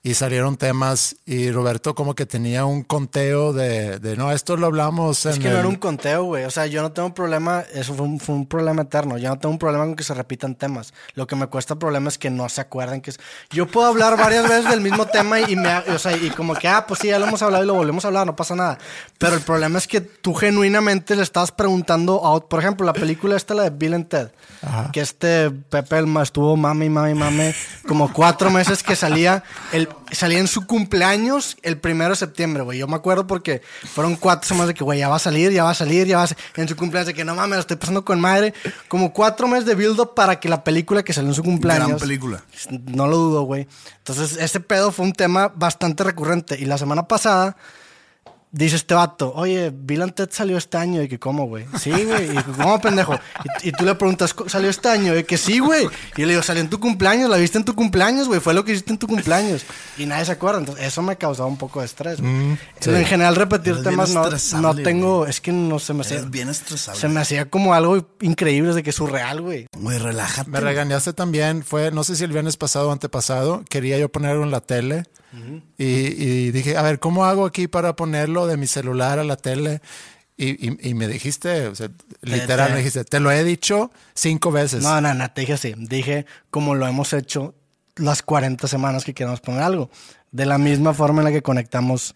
y salieron temas y Roberto como que tenía un conteo de, de no, esto lo hablamos en
Es que no
el-
era un conteo, güey. O sea, yo no tengo un problema, eso fue un, fue un problema eterno. Yo no tengo un problema con que se repitan temas. Lo que me cuesta problema es que no se acuerden que es... Yo puedo hablar varias veces del mismo tema y me, o sea, y como que, ah, pues sí, ya lo hemos hablado y lo volvemos a hablar, no pasa nada. Pero el problema es que tú genuinamente le estabas preguntando a, por ejemplo, la película esta, la de Bill and Ted, que este Pepe Elma estuvo mami, mami, mami, como cuatro meses que salía, el, salía en su cumpleaños el primero de septiembre, güey. Yo me acuerdo porque fueron cuatro semanas de que, güey, ya va a salir, ya va a salir, ya va a salir. En su cumpleaños de que no mames, lo estoy pasando con madre. Como cuatro meses de build-up para que la película que salió en su cumpleaños.
Gran película.
No lo dudo, güey. Entonces, ese pedo fue un tema bastante recurrente. Y la semana pasada dice este vato, oye, Bill Ted salió este año. Y que, ¿cómo, güey? Sí, güey. Y que, ¿cómo, pendejo? Y, y tú le preguntas, "¿Co- ¿salió este año? Y que sí, güey. Y yo le digo, salió en tu cumpleaños, la viste en tu cumpleaños, güey. Fue lo que hiciste en tu cumpleaños. Y nadie se acuerda. Entonces, eso me causaba un poco de estrés. güey. En general, repetir
Eres
temas no, no tengo, es que no se me hacía.
Eres bien estresable.
Se me hacía como algo increíble de que surreal, güey.
Güey, relájate.
Me regañaste también, fue, no sé si el viernes pasado o antepasado, quería yo ponerlo en la tele y, y dije, a ver, ¿cómo hago aquí para ponerlo de mi celular a la tele? Y, y- y me dijiste, o sea, literal,
te-
me dijiste, te lo he dicho cinco veces.
No, no, no, te dije así. Dije como lo hemos hecho las 40 semanas que queremos poner algo. De la misma forma en la que conectamos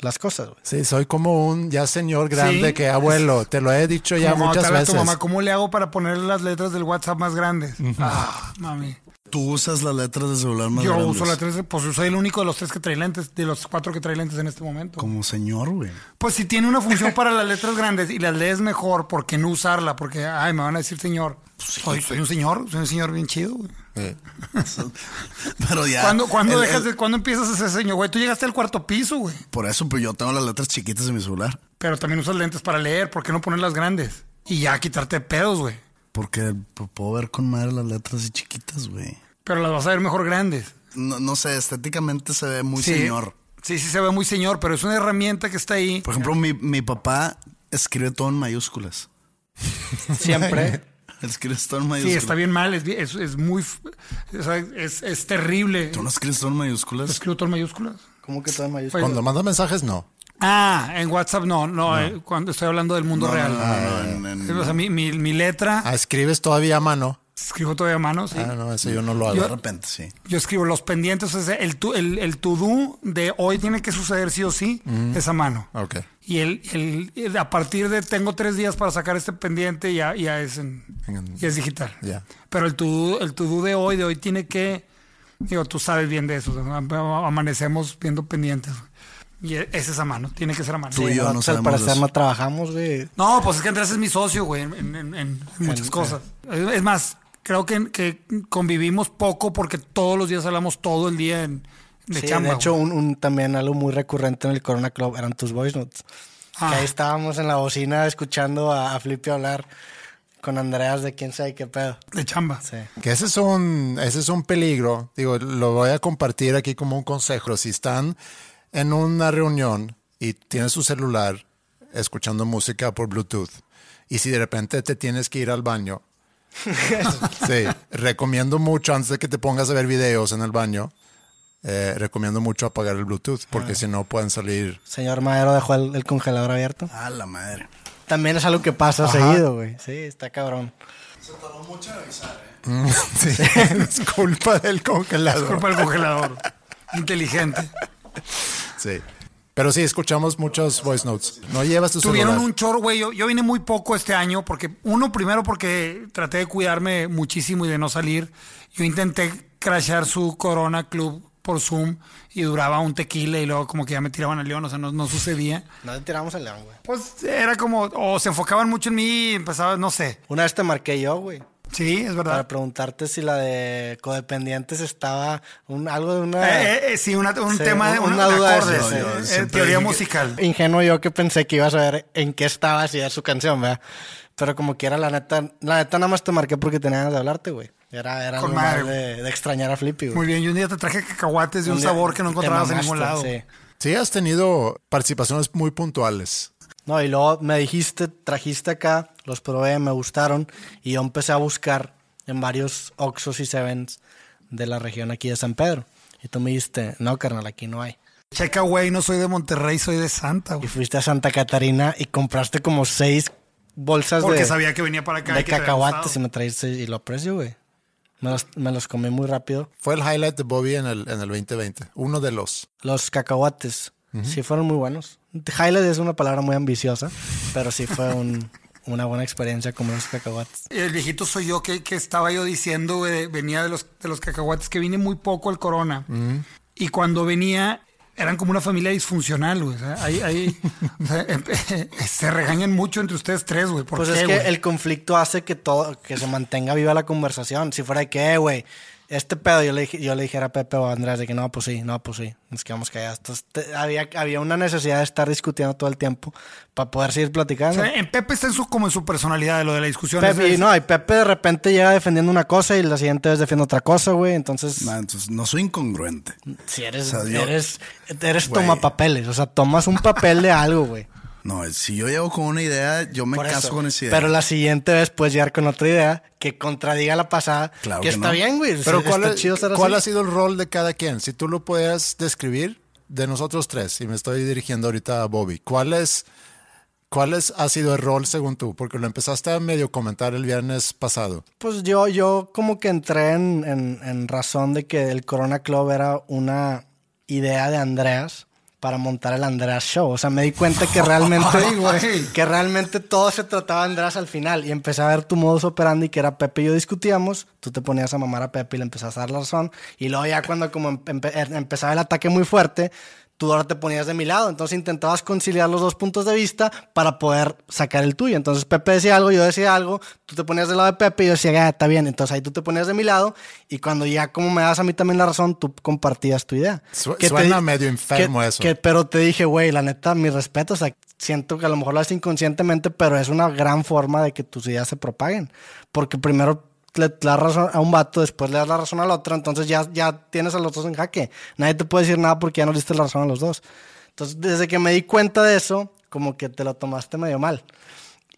las cosas, güey.
Sí, soy como un ya señor grande
Sí.
que, abuelo, te lo he dicho ya
Como
muchas veces.
tu mamá, ¿cómo le hago para poner las letras del WhatsApp más grandes? Ah, mami.
Tú usas las letras de celular más
Yo
grandes.
uso las tres, pues yo soy el único de los tres que trae lentes, de los cuatro que trae lentes en este momento.
Como señor, güey.
Pues si tiene una función para las letras grandes y las lees mejor, ¿por qué no usarla? Porque, ay, me van a decir señor. Pues, soy, soy un señor, soy un señor bien chido, güey.
Sí.
Pero ya.
¿Cuándo, cuándo
el-
dejas
el-
de, ¿Cuándo empiezas a ser señor, güey? Tú llegaste al cuarto piso, güey.
Por eso, pues yo tengo las letras chiquitas en mi celular.
Pero también usas lentes para leer, ¿por qué no ponerlas grandes? Y ya quitarte pedos, güey.
Porque puedo ver con madre las letras así chiquitas, güey.
Pero las vas a ver mejor grandes.
No, no sé, estéticamente se ve muy
Sí.
señor.
Sí, sí se ve muy señor, pero es una herramienta que está ahí.
Por ejemplo, mi, mi papá escribe todo en mayúsculas.
Siempre.
Escribe todo en
Sí,
mayúsculas.
está bien mal, es, es, es muy... es, es terrible.
¿Tú no escribes todo en mayúsculas?
¿Escribo todo en mayúsculas?
¿Cómo que todo en mayúsculas?
Cuando manda mensajes, no.
Ah, en WhatsApp no, no, eh, cuando estoy hablando del mundo
No,
real.
no, no, no, en-
O sea, mi, mi, mi letra,
Ah, escribes todavía a mano.
Escribo todavía a mano, sí.
Ah, no, eso yo no lo hago.
de repente, sí.
Yo escribo los pendientes, o sea, el, tu- el, el to-do de hoy tiene que suceder sí o sí, es a mano.
Ok.
Y el, el- el- a partir de tengo tres días para sacar este pendiente, ya, ya, es, en-
En-
ya es digital.
Ya.
Pero el to-do el to-do de hoy, de hoy tiene que, digo, tú sabes bien de eso, o sea, am- amanecemos viendo pendientes. Y e- ese es a mano, tiene que ser a mano.
Tú y yo no
Nosotros, al
sabemos
parecer
eso.
no trabajamos, güey.
No, pues es que Andrés es mi socio, güey, en, en- en muchas cosas. Es más, creo que, que convivimos poco porque todos los días hablamos todo el día en, de
Sí,
chamba.
de hecho, un, un- también algo muy recurrente en el Corona Club eran tus voice notes.
Ah.
Que ahí estábamos en la bocina escuchando a, a Flippy hablar con Andreas de quién sabe qué pedo.
de chamba.
Sí.
Que ese es un, ese es un peligro. Digo, lo voy a compartir aquí como un consejo. Si están en una reunión y tienes su celular escuchando música por Bluetooth y si de repente te tienes que ir al baño, sí, recomiendo mucho antes de que te pongas a ver videos en el baño, eh, recomiendo mucho apagar el Bluetooth porque si no pueden salir.
Señor Madero dejó el, el congelador abierto.
A la madre.
También es algo que pasa
Ajá.
seguido, güey. Sí, está cabrón.
Sí, es culpa del congelador.
Culpa del congelador. Inteligente.
Sí. Pero sí, escuchamos muchos voice notes. No llevas tu
Tuvieron
celular.
un chorro, güey. Yo, yo vine muy poco este año porque, uno, primero porque traté de cuidarme muchísimo y de no salir. Yo intenté crashear su Corona Club por Zoom y duraba un tequila y luego como que ya me tiraban al león, o sea, no, no sucedía.
No te tiramos el león, güey.
Pues era como, o se enfocaban mucho en mí y empezaba, no sé.
Una vez te marqué yo, güey.
Sí, es verdad.
Para preguntarte si la de codependientes estaba un, algo de una...
Eh, eh, sí, una- un
Sí,
tema de,
una
una, de
duda de
acordes,
eso,
eh, eh,
siempre
teoría
que-
musical.
Ingenuo yo que pensé que ibas a ver en qué estaba si era su canción, ¿verdad? Pero como quiera, la neta, la neta nada más te marqué porque tenía ganas de hablarte, güey. Era, era
Con madre,
de, de extrañar a Flippy, güey.
Muy bien, y un día te traje cacahuates de un, sabor que no encontrabas en ningún lado.
sí.
Sí, has tenido participaciones muy puntuales.
No, y luego me dijiste, trajiste acá, los probé, me gustaron, y yo empecé a buscar en varios Oxos y Sevens de la región aquí de San Pedro. Y tú me dijiste, no, carnal, aquí no hay.
Checa, güey, no soy de Monterrey, soy de Santa,
Y
güey.
fuiste a Santa Catarina y compraste como seis bolsas
Porque
de,
sabía que venía para acá. y que
cacahuates y me traíste y lo aprecio, güey. Me los, me los comí muy rápido.
Fue el highlight de Bobby en el, en el 2020. Uno de los.
Los cacahuates, sí fueron muy buenos. Highlight es una palabra muy ambiciosa, pero sí fue un- una buena experiencia comer los cacahuates.
El viejito soy yo que, que estaba yo diciendo, güey, venía de los, de los cacahuates, que vine muy poco al corona. Y cuando venía, eran como una familia disfuncional, güey. O sea, ahí, ahí, o sea, em- se regañan mucho entre ustedes tres, güey. ¿Por
Pues
qué,
es que
güey?
el conflicto hace que todo, que se mantenga viva la conversación. Si fuera de que, eh, güey, este pedo, yo le, dije- yo le dijera a Pepe o a Andrés de que no, pues sí, no, pues sí, nos quedamos callados. Entonces te- había, había una necesidad de estar discutiendo todo el tiempo para poder seguir
O
platicando.
sea, en Pepe está en su, como en su personalidad de lo de la discusión.
Pepe,
Es-
y no, y Pepe de repente llega defendiendo una cosa y la siguiente vez defiende otra cosa, güey. Entonces,
No, entonces no soy incongruente.
si eres,
o sea, yo-
eres, eres
Güey.
toma papeles, o sea, tomas un papel de algo, güey.
No, si yo llego con una idea, yo me
Por
caso
eso.
con esa idea.
Pero la siguiente vez puedes llegar con otra idea que contradiga la pasada.
Claro
que,
que
está
no.
bien, güey.
Pero ¿cuál, es-
chido
cuál ha sido el rol de cada quien? Si tú lo pudieras describir de nosotros tres, y me estoy dirigiendo ahorita a Bobby, ¿cuál es, cuál es, ha sido el rol según tú? Porque lo empezaste a medio comentar el viernes pasado.
Pues yo, yo como que entré en, en- en razón de que el Corona Club era una idea de Andreas para montar el Andreas Show. O sea, me di cuenta que realmente, que realmente todo se trataba de Andreas al final. Y empecé a ver tu modus operandi, que era Pepe y yo discutíamos, tú te ponías a mamar a Pepe y le empezabas a dar la razón. Y luego ya cuando como empe- empezaba el ataque muy fuerte, tú ahora te ponías de mi lado. Entonces intentabas conciliar los dos puntos de vista para poder sacar el tuyo. Entonces Pepe decía algo, yo decía algo, tú te ponías del lado de Pepe y yo decía, "Ah, está bien. Entonces ahí tú te ponías de mi lado y cuando ya como me das a mí también la razón, tú compartías tu idea.
Su-
Que
suena
di-
medio enfermo
que-
eso.
que- pero te dije, güey, la neta, mi respeto, o sea, siento que a lo mejor lo haces inconscientemente, pero es una gran forma de que tus ideas se propaguen. Porque primero le das razón a un vato, después le das la razón al otro, entonces ya, ya tienes a los dos en jaque. Nadie te puede decir nada porque ya no le diste la razón a los dos. Entonces, desde que me di cuenta de eso, como que te lo tomaste medio mal.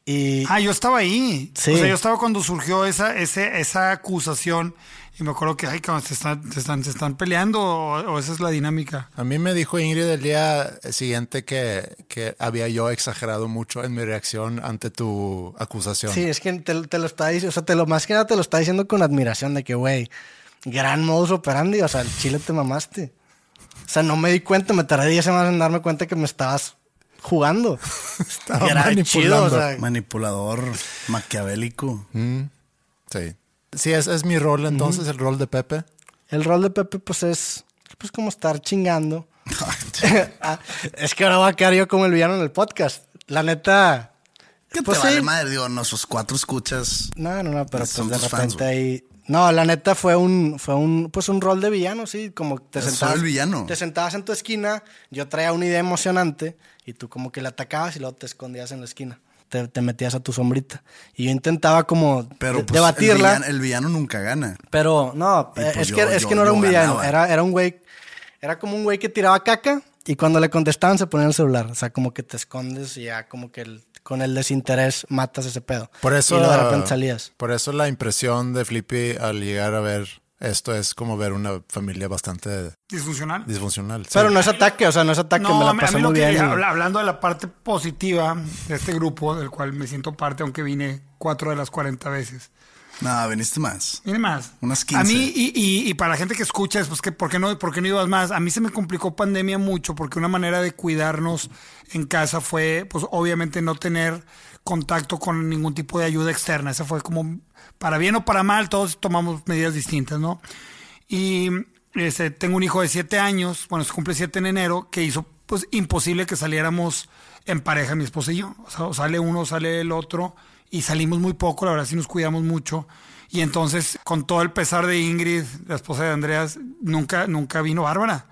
Y
Ah, yo estaba ahí.
Sí.
O sea, yo estaba cuando surgió esa, ese, esa acusación y me acuerdo que, ay, cabrón, se están, se están, se están peleando o, o esa es la dinámica.
A mí me dijo Ingrid el día siguiente que, que había yo exagerado mucho en mi reacción ante tu acusación.
Sí, es que te, te lo está diciendo, o sea, te lo, más que nada te lo está diciendo con admiración de que, güey, gran modus operandi, o sea, el chile te mamaste. O sea, no me di cuenta, me tardé 10 semanas en darme cuenta que me estabas jugando.
Estaba manipulando.
chido, o sea,
Manipulador, maquiavélico.
Sí. Sí, es, es mi rol entonces, el rol de Pepe.
el rol de Pepe, pues es, pues como estar chingando. Ah, es que ahora voy a quedar yo como el villano en el podcast. La neta,
¿Qué
Pues
te vale
sí.
madre? Digo, nuestros cuatro escuchas.
No, no, no, pero pues
Son
de repente
fans,
ahí. No, la neta fue un, fue un, pues un rol de villano, sí, como te sentabas.
el villano.
Te sentabas en tu esquina, yo traía una idea emocionante y tú como que la atacabas y luego te escondías en la esquina. Te, te metías a tu sombrita. Y yo intentaba como
Pero
de-
pues,
debatirla.
El villano, el villano nunca gana.
Pero no, eh,
pues,
es,
yo-
que, es que no era un villano,
ganaba.
era, era un güey, era como un güey que tiraba caca y cuando le contestaban se ponía el celular. O sea, como que te escondes y ya como que el- con el desinterés matas ese pedo.
Por eso,
Y luego de repente salías.
por eso la impresión de Flippy al llegar a ver esto es como ver una familia bastante
Disfuncional.
disfuncional. sí.
Pero no es ataque, o sea, no es ataque, me
No,
la
a mí- a
pasé
mí lo
muy
que,
bien.
hablando de la parte positiva de este grupo, del cual me siento parte, aunque vine cuatro de las 40 veces.
No, viniste más.
Viene más.
Unas 15.
A mí, y, y- y para la gente que escucha, es pues que ¿por qué, no, ¿por qué no ibas más? A mí se me complicó pandemia mucho porque una manera de cuidarnos en casa fue, pues obviamente no tener contacto con ningún tipo de ayuda externa. Esa fue como, para bien o para mal, todos tomamos medidas distintas, ¿no? Y este, tengo un hijo de siete años, bueno, se cumple siete en enero, que hizo pues imposible que saliéramos en pareja mi esposa y yo. O sea, sale uno, sale el otro, y salimos muy poco, la verdad sí nos cuidamos mucho. Y entonces, con todo el pesar de Ingrid, la esposa de Andreas, nunca, nunca vino Bárbara.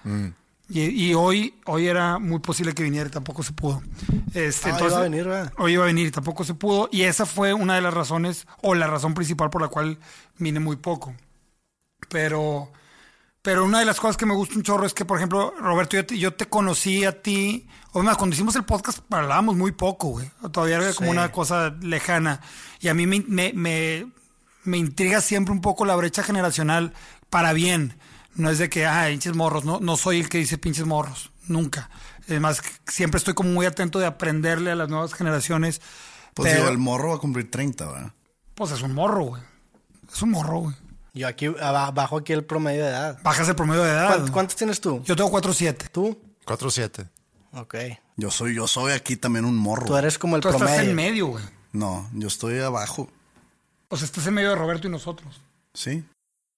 Y, y hoy, hoy era muy posible que viniera y tampoco se pudo. Este,
Ah, iba a venir, ¿verdad?
Hoy iba a venir y tampoco se pudo. Y esa fue una de las razones, o la razón principal por la cual vine muy poco. Pero, pero una de las cosas que me gusta un chorro es que, por ejemplo, Roberto, yo te, yo te conocí a ti. O más, cuando hicimos el podcast hablábamos muy poco, güey. Todavía era como
Sí.
una cosa lejana. Y a mí me, me, me, me intriga siempre un poco la brecha generacional para bien. No es de que, ah, pinches morros. No, no soy el que dice pinches morros. Nunca. Además, siempre estoy como muy atento de aprenderle a las nuevas generaciones.
Pues
pero,
digo, el morro va a cumplir 30, ¿verdad?
pues es un morro, güey. Es un morro, güey.
Yo aquí, bajo aquí el promedio de edad.
Bajas el promedio de edad.
¿Cuántos, cuántos tienes tú?
Yo tengo 4-7.
¿Tú?
4-7.
Ok.
Yo soy, yo soy aquí también un morro.
Tú eres como el
Tú estás
promedio.
en medio, güey.
No, yo estoy abajo.
O sea, estás en medio de Roberto y nosotros.
Sí.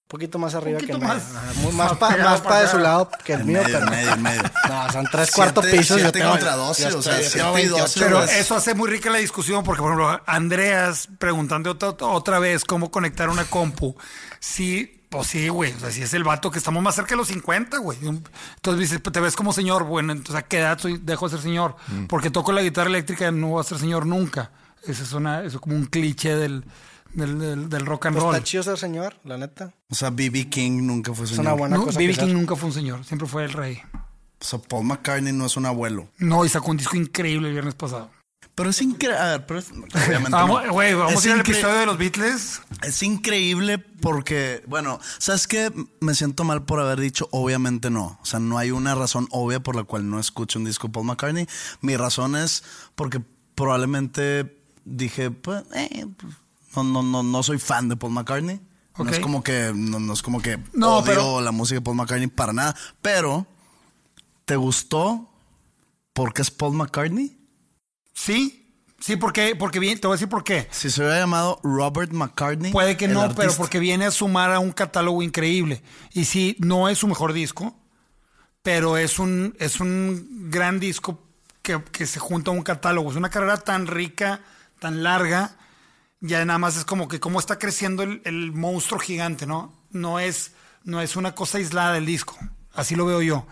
Poquito más arriba que
poquito
el medio.
más.
Más
Más
para pa de su lado que el
En
mío,
medio,
pero.
medio, medio.
No, son tres cuartos
Siete-
pisos. yo tengo-
contra doce,
yo
o sea,
estoy-
siete
tengo
y
28.
doce.
Pero
es-
eso hace muy rica la discusión porque, por ejemplo, Andreas preguntando otra, otra vez cómo conectar una compu. Sí, pues sí, güey. O sea, si es el vato que estamos más cerca de los 50, güey. Entonces dices, pues, te ves como señor. Bueno, entonces a qué edad soy, dejo de ser señor. Porque toco la guitarra eléctrica y no voy a ser señor nunca. Eso es, una, eso es como un cliché del, del, del- del rock and
Pues
roll.
está chido ser señor, la neta.
O sea, B.B. King nunca fue
Es
señor.
una buena
No,
cosa.
B.B. King nunca fue un señor, siempre fue el rey.
O sea, Paul McCartney no es un abuelo.
No, y sacó un disco increíble el viernes pasado.
Pero es increíble. A ver, pero es- obviamente
Vamos,
no.
güey, vamos
Es
a ir al episodio de los Beatles.
Es increíble porque, bueno, ¿sabes qué? Me siento mal por haber dicho obviamente no. O sea, no hay una razón obvia por la cual no escucho un disco de Paul McCartney. Mi razón es porque probablemente dije, pues, eh, pues, no, no, no, no soy fan de Paul McCartney. No es como que, no, no es como que
No,
odio
pero-
la música de Paul McCartney para nada. Pero, ¿te gustó porque es Paul McCartney?
Sí, sí, porque, porque bien, te voy a decir por qué.
Si se hubiera llamado Robert McCartney.
Puede que no,
artista.
pero porque viene a sumar a un catálogo increíble. Y sí, no es su mejor disco, pero es un, es un gran disco que, que se junta a un catálogo. Es una carrera tan rica, tan larga, ya nada más es como que cómo está creciendo el, monstruo gigante, ¿no? No es, no es una cosa aislada del disco. Así lo veo yo.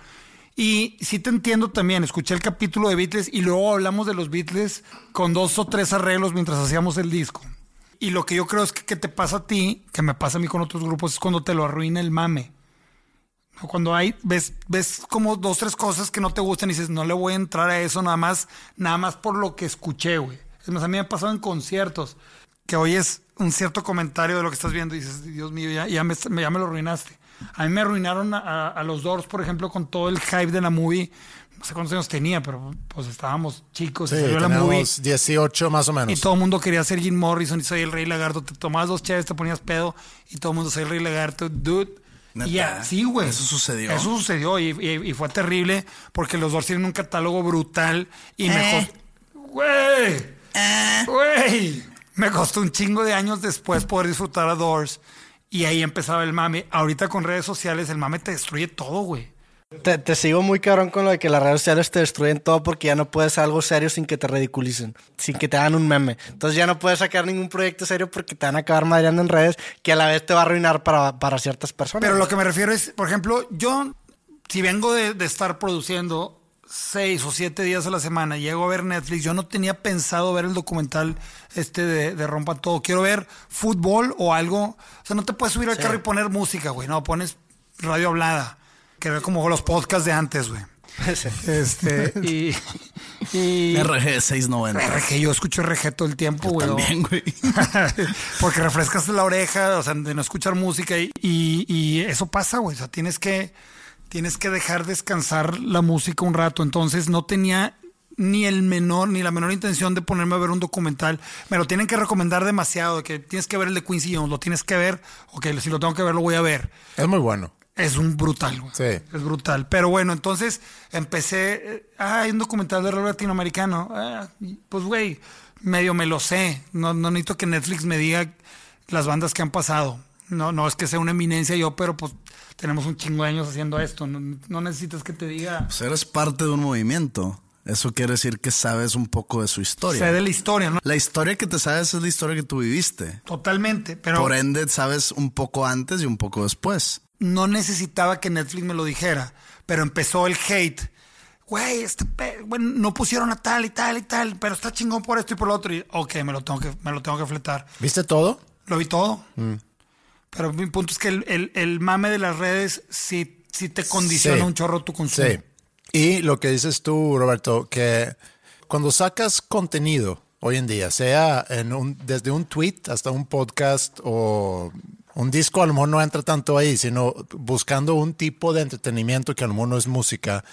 Y sí te entiendo también, escuché el capítulo de Beatles y luego hablamos de los Beatles con dos o tres arreglos mientras hacíamos el disco. Y lo que yo creo es que, te pasa a ti, que me pasa a mí con otros grupos, es cuando te lo arruina el mame. Cuando hay, ves, ves como dos, tres cosas que no te gustan y dices, no le voy a entrar a eso nada más, nada más por lo que escuché, güey. Es más, a mí me ha pasado en conciertos, que oyes un cierto comentario de lo que estás viendo y dices, Dios mío, ya, ya, me, ya me lo arruinaste. A mí me arruinaron a, a- a los Doors, por ejemplo, con todo el hype de la movie. No sé cuántos años tenía, pero pues estábamos chicos. y
Sí,
salió la movie.
tenemos 18 más o
Y
menos.
todo el mundo quería ser Jim Morrison y soy el rey lagarto. Te tomabas dos chaves, te ponías pedo y todo el mundo soy el rey lagarto, dude.
¿Neta?
Y ya, sí, güey.
Eso sucedió.
Eso sucedió y, y- y fue terrible porque los dos tienen un catálogo brutal y me
Eh.
costó. ¡Güey! ¡Güey! Me costó un chingo de años después poder disfrutar a Doors y ahí empezaba el mame. Ahorita con redes sociales el mame te destruye todo, güey.
Te, te sigo muy cabrón con lo de que las redes sociales te destruyen todo porque ya no puedes hacer algo serio sin que te ridiculicen, sin que te hagan un meme. Entonces ya no puedes sacar ningún proyecto serio porque te van a acabar madreando en redes que a la vez te va a arruinar para, para ciertas personas.
Pero lo que me refiero es, por ejemplo, yo, si vengo de, de estar produciendo seis o siete días a la semana, llego a ver Netflix, yo no tenía pensado ver el documental este de, de Rompa Todo. Quiero ver fútbol o algo. O sea, no te puedes subir al carro y poner música, güey. No, pones radio hablada, que era como los podcasts de antes, güey. Este, y... y
RG 690.
RG, yo escucho RG todo el tiempo, güey.
También, güey.
Porque refrescas la oreja, o sea, de no escuchar música y, y- y eso pasa, güey. O sea, tienes que, tienes que dejar descansar la música un rato. Entonces no tenía ni el menor, ni la menor intención de ponerme a ver un documental. Me lo tienen que recomendar demasiado, de que tienes que ver el de Quincy Jones, lo tienes que ver. Ok, si lo tengo que ver, lo voy a ver.
Es muy bueno.
Es un brutal, güey.
Sí.
Es brutal. Pero bueno, entonces empecé. eh, Ah, hay un documental de rock latinoamericano. Ah, pues, güey, medio me lo sé. No, no necesito que Netflix me diga las bandas que han pasado. No, no es que sea una eminencia yo, pero pues tenemos un chingo de años haciendo esto. No, no necesitas que te diga.
Pues eres parte de un movimiento. Eso quiere decir que sabes un poco de su historia.
Sé de la historia, ¿no?
La historia que te sabes es la historia que tú viviste.
Totalmente. Pero
Por ende, sabes un poco antes y un poco después.
no necesitaba que Netflix me lo dijera. Pero empezó el hate. Güey, este pe- bueno, no pusieron a tal y tal y tal, pero está chingón por esto y por lo otro. Y, ok, me lo tengo que, me lo tengo que fletar.
¿Viste todo?
Lo vi todo.
Mm.
Pero mi punto es que el, el- el mame de las redes sí, sí te condiciona
Sí.
un chorro tu consumo.
Sí. Y lo que dices tú, Roberto, que cuando sacas contenido hoy en día, sea en un, desde un tweet hasta un podcast o un disco, a lo mejor no entra tanto ahí, sino buscando un tipo de entretenimiento que a lo mejor no es música,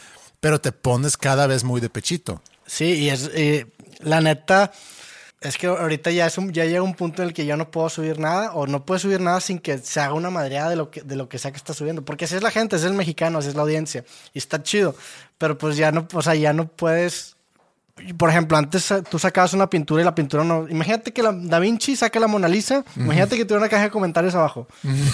pero te pones cada vez muy de pechito.
Sí, y es y la neta es que ahorita ya es un- ya llega un punto en el que yo no puedo subir nada o no puedo subir nada sin que se haga una madreada de lo que de lo que sea que está subiendo, porque así es la gente, así es el mexicano, así es la audiencia y está chido, pero pues ya no, o sea, ya no puedes por ejemplo, antes tú sacabas una pintura y la pintura no. Imagínate que la Da Vinci saca la Mona Lisa. Imagínate que tuviera una caja de comentarios abajo.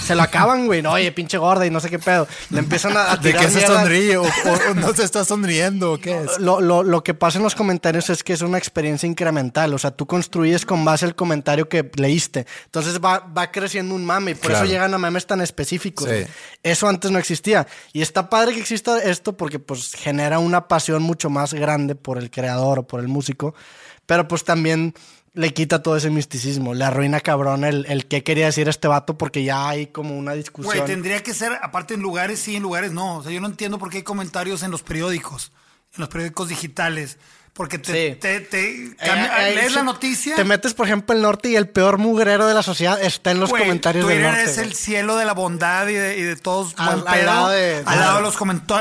Se lo acaban, güey. No, oye, pinche gorda y no sé qué pedo. Le empiezan a, a
¿De
tirar
qué se sonríe o, o- no se está sonriendo o qué es?
Lo, lo- lo que pasa en los comentarios es que es una experiencia incremental. O sea, tú construyes con base al comentario que leíste. Entonces va, va creciendo un mame y por
Claro.
eso llegan a memes tan específicos.
Sí.
Eso antes no existía. Y está padre que exista esto porque pues genera una pasión mucho más grande por el creador o por el músico. Pero pues también le quita todo ese misticismo. Le arruina cabrón el, el qué quería decir este vato porque ya hay como una discusión.
Güey, tendría que ser, aparte en lugares sí, en lugares no. O sea, yo no entiendo por qué hay comentarios en los periódicos, en los periódicos digitales. Porque te,
Sí.
te, te
Eh,
cambia-
eh,
lees
sí,
la noticia.
Te metes, por ejemplo, el norte y el peor mugrero de la sociedad está en los comentarios del
Twitter
norte.
es
güey.
el cielo de la bondad y de, y de todos
Al-
buen
al
pedo,
lado de-
al lado de los,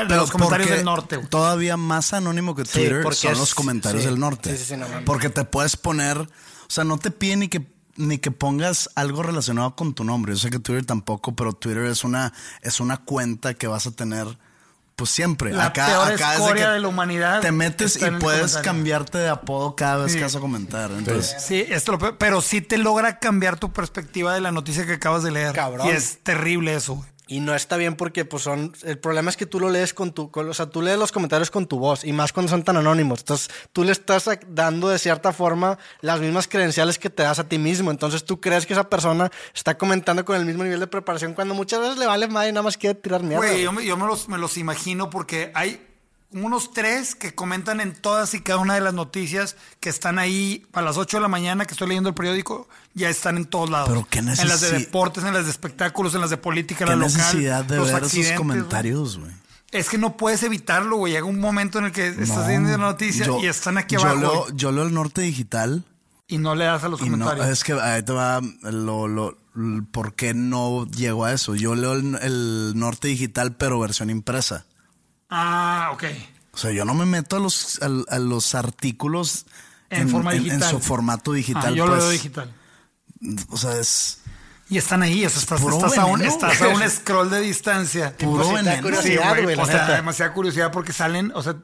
de los comentarios del norte. güey.
Todavía más anónimo que
Sí,
Twitter
porque
son
es-
los comentarios
sí.
del norte.
Sí, sí, sí, no, no.
Porque te puedes poner, o sea, no te pide ni que ni que pongas algo relacionado con tu nombre. Yo sé que Twitter tampoco, pero Twitter es una es una cuenta que vas a tener pues siempre.
La
acá,
peor
acá
escoria de la humanidad
Te metes y puedes cambiarte de apodo cada vez
Sí.
que vas a comentar. Entonces,
Sí, esto lo peor, pero sí te logra cambiar tu perspectiva de la noticia que acabas de leer.
Cabrón.
Y es terrible eso, güey.
Y no está bien porque, pues, son. El problema es que tú lo lees con tu. con- o sea, tú lees los comentarios con tu voz. Y más cuando son tan anónimos. Entonces, tú le estás dando de cierta forma las mismas credenciales que te das a ti mismo. Entonces, tú crees que esa persona está comentando con el mismo nivel de preparación cuando muchas veces le vale madre y nada más quiere tirar mierda.
Güey, yo, me los imagino porque hay unos tres que comentan en todas y cada una de las noticias que están ahí a las 8 de la mañana que estoy leyendo el periódico, ya están en todos lados.
Pero qué
En las de deportes, en las de espectáculos, en las de política, en la local.
necesidad de
los
ver esos comentarios, güey.
Es que no puedes evitarlo, güey. Llega un momento en el que estás
No,
viendo la noticia
yo-
y están aquí
yo
abajo
Leo, yo leo el norte digital.
y no le das a los
no,
comentarios.
es que ahí te va lo, lo, l- por qué no llego a eso. Yo leo el, el norte digital, pero versión impresa.
Ah, ok.
O sea, yo no me meto a los, a, los artículos
En, forma digital.
su formato digital.
Ah, yo lo
pues,
veo digital.
O sea, es
Y están ahí, o sea, estás,
Puro
estás a, un,
veneno,
estás a
güey.
un scroll de distancia.
puro
pues,
veneno.
curiosidad.
Sí, güey, o sea, demasiada curiosidad porque salen, o sea,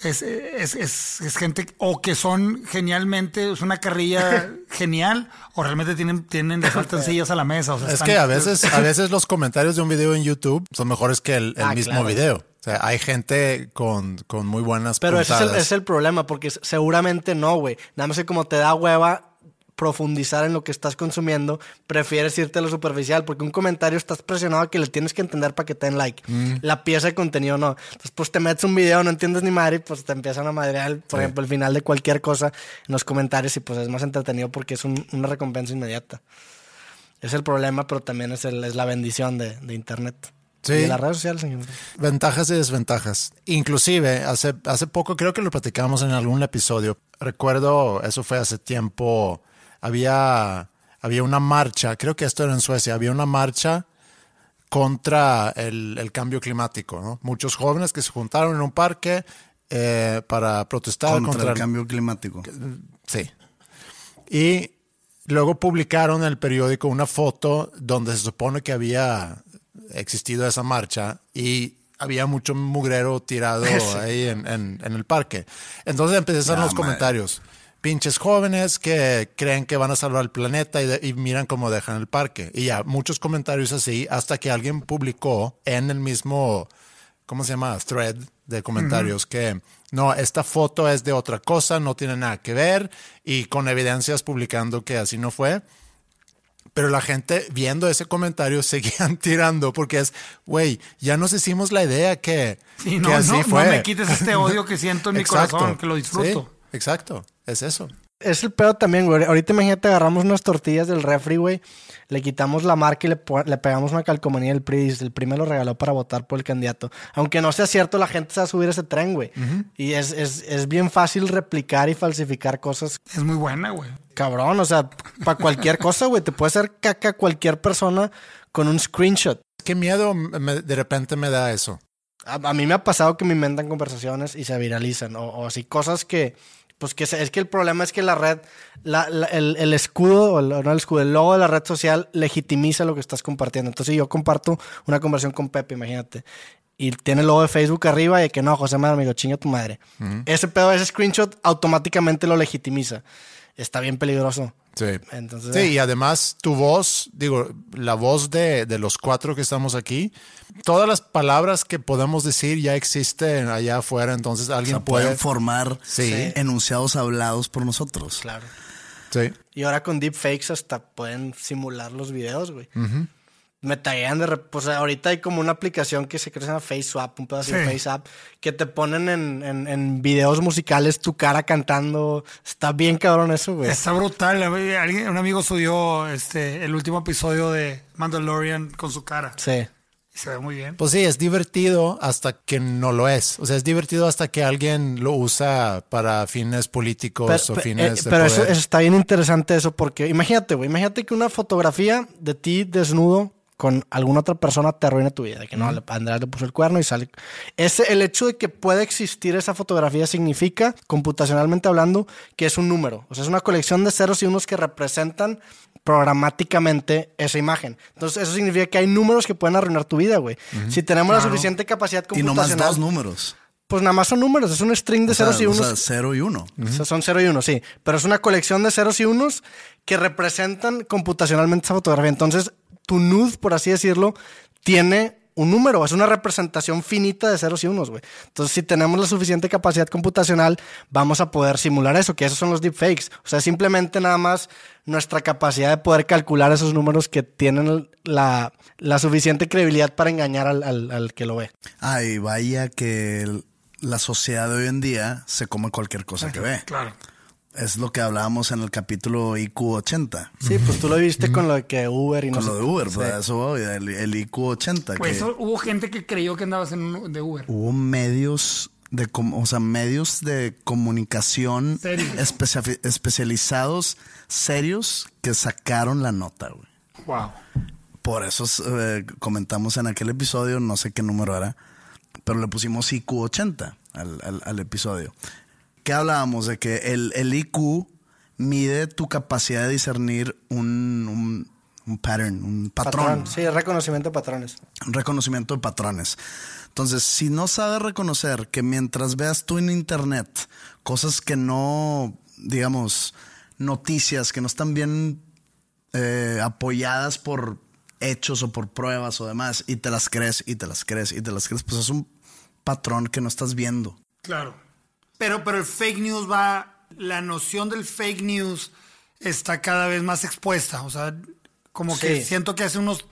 es, es, es, es gente o que son genialmente, es una carrilla genial, o realmente tienen, tienen, le faltan sillas a la mesa. O sea,
Es
están-
que a veces, a veces los comentarios de un video en YouTube son mejores que el, el
Ah,
mismo
claro.
video. Sea, hay gente con, con muy buenas
Pero ese es el, es el problema, porque seguramente no, güey. Nada más que como te da hueva profundizar en lo que estás consumiendo, prefieres irte a lo superficial, porque un comentario estás presionado a que le tienes que entender para que te den like. La pieza de contenido no. Entonces, pues te metes un video, no entiendes ni madre, y pues te empiezan a madrear, por ejemplo, el final de cualquier cosa en los comentarios, y pues es más entretenido porque es un- una recompensa inmediata. Es el problema, pero también es, el- es la bendición de, de Internet.
Sí.
Y de las redes sociales, señor.
Ventajas y desventajas. Inclusive, hace, hace poco, creo que lo platicamos en algún episodio. Recuerdo, eso fue hace tiempo, había, había una marcha, creo que esto era en Suecia, había una marcha contra el, el cambio climático. ¿no? Muchos jóvenes que se juntaron en un parque eh, para protestar
contra,
contra,
el cambio climático.
Sí. Y luego publicaron en el periódico una foto donde se supone que había existido esa marcha y había mucho mugrero tirado ahí en, en- en el parque. Entonces empezaron los
madre.
comentarios. pinches jóvenes que creen que van a salvar el planeta y, de- y miran cómo dejan el parque. Y ya, muchos comentarios así, hasta que alguien publicó en el mismo, ¿cómo se llama? Thread de comentarios que no, esta foto es de otra cosa, no tiene nada que ver y con evidencias publicando que así no fue. Pero la gente viendo ese comentario seguían tirando porque es, güey, ya nos hicimos la idea que,
Sí,
que
no,
así
no, me quites este odio que siento en mi corazón, que lo disfruto.
Sí, exacto, es eso.
Es el pedo también, güey. Ahorita imagínate, agarramos unas tortillas del refri, güey. Le quitamos la marca y le, pegamos una calcomanía del PRI. El PRI me lo regaló para votar por el candidato. Aunque no sea cierto, la gente se va a subir a ese tren, güey. Y es, es, es bien fácil replicar y falsificar cosas.
Es muy buena, güey.
Cabrón, o sea, para cualquier cosa, güey. Te puede hacer caca cualquier persona con un screenshot.
Qué miedo me- de repente me da eso.
A, a mí me ha pasado que me inventan conversaciones y se viralizan. O, o así cosas que. Pues que es que el problema es que la red, la- la- el, el escudo, o el, no el escudo, el logo de la red social legitimiza lo que estás compartiendo. Entonces, si yo comparto una conversación con Pepe, imagínate, y tiene el logo de Facebook arriba y que no, José Madre, amigo, chinga tu madre. Ese pedo, ese screenshot automáticamente lo legitimiza. Está bien peligroso.
Sí.
Entonces,
sí,
eh.
y además tu voz, digo, la voz de, de los cuatro que estamos aquí, todas las palabras que podemos decir ya existen allá afuera, entonces
O
alguien
sea,
puede...
pueden formar
Sí.
enunciados hablados por nosotros.
Claro.
Sí.
Y ahora con deepfakes hasta pueden simular los videos, güey. Me taguean de... Pues ahorita hay como una aplicación que se llama FaceSwap, un pedazo de
Sí.
FaceApp, que te ponen en, en, en videos musicales tu cara cantando. Está bien cabrón eso, güey.
Está brutal. Alguien- un amigo subió este, el último episodio de Mandalorian con su cara.
Sí.
Se ve muy bien.
Pues sí, es divertido hasta que no lo es. O sea, es divertido hasta que alguien lo usa para fines políticos
Pero,
o
pe-
fines
eh,
de
pero eso,
poder.
eso está bien interesante eso, porque imagínate, güey, imagínate que una fotografía de ti desnudo con alguna otra persona te arruina tu vida. De que no, le- Andrés le puso el cuerno y sale. Ese, el hecho de que pueda existir esa fotografía significa, computacionalmente hablando, que es un número. O sea, es una colección de ceros y unos que representan programáticamente esa imagen. Entonces, eso significa que hay números que pueden arruinar tu vida, güey. Si tenemos la suficiente capacidad
Y nomás
computacional.
dos números.
Pues nada más son números, es un string de
O sea,
ceros y
o
unos.
sea, cero y uno.
O sea, son 0 y 1, sí. Pero es una colección de ceros y unos que representan computacionalmente esa fotografía. Entonces, tu nude, por así decirlo, tiene un número. Es una representación finita de ceros y unos, güey. Entonces, si tenemos la suficiente capacidad computacional, vamos a poder simular eso, que esos son los deepfakes. O sea, simplemente nada más nuestra capacidad de poder calcular esos números que tienen la, la suficiente credibilidad para engañar al, al- al que lo ve.
Ay, vaya que el- la sociedad de hoy en día se come cualquier cosa que ve.
Claro.
Es lo que hablábamos en el capítulo IQ 80.
Sí, pues tú lo viste con lo de que Uber y no
Con
sé-
lo de Uber,
Sí.
pues, eso el, el IQ 80.
Pues
que
eso, hubo gente que creyó que andabas en un, de Uber.
hubo medios de, com- o sea, medios de comunicación especia- especializados, serios, que sacaron la nota, güey.
Wow.
Por eso eh, comentamos en aquel episodio, no sé qué número era, pero le pusimos IQ 80 al, al- al episodio. ¿Qué hablábamos? De que el, el IQ mide tu capacidad de discernir un, un, un pattern, un patrón,
Patrón. Sí, reconocimiento de patrones.
un reconocimiento de patrones. Entonces, si no sabes reconocer que mientras veas tú en internet cosas que no, digamos, noticias que no están bien eh, apoyadas por hechos o por pruebas o demás, y te las crees y te las crees y te las crees, pues es un patrón que no estás viendo.
Claro. Pero, pero el fake news va. La noción del fake news está cada vez más expuesta. O sea, como que siento que hace unos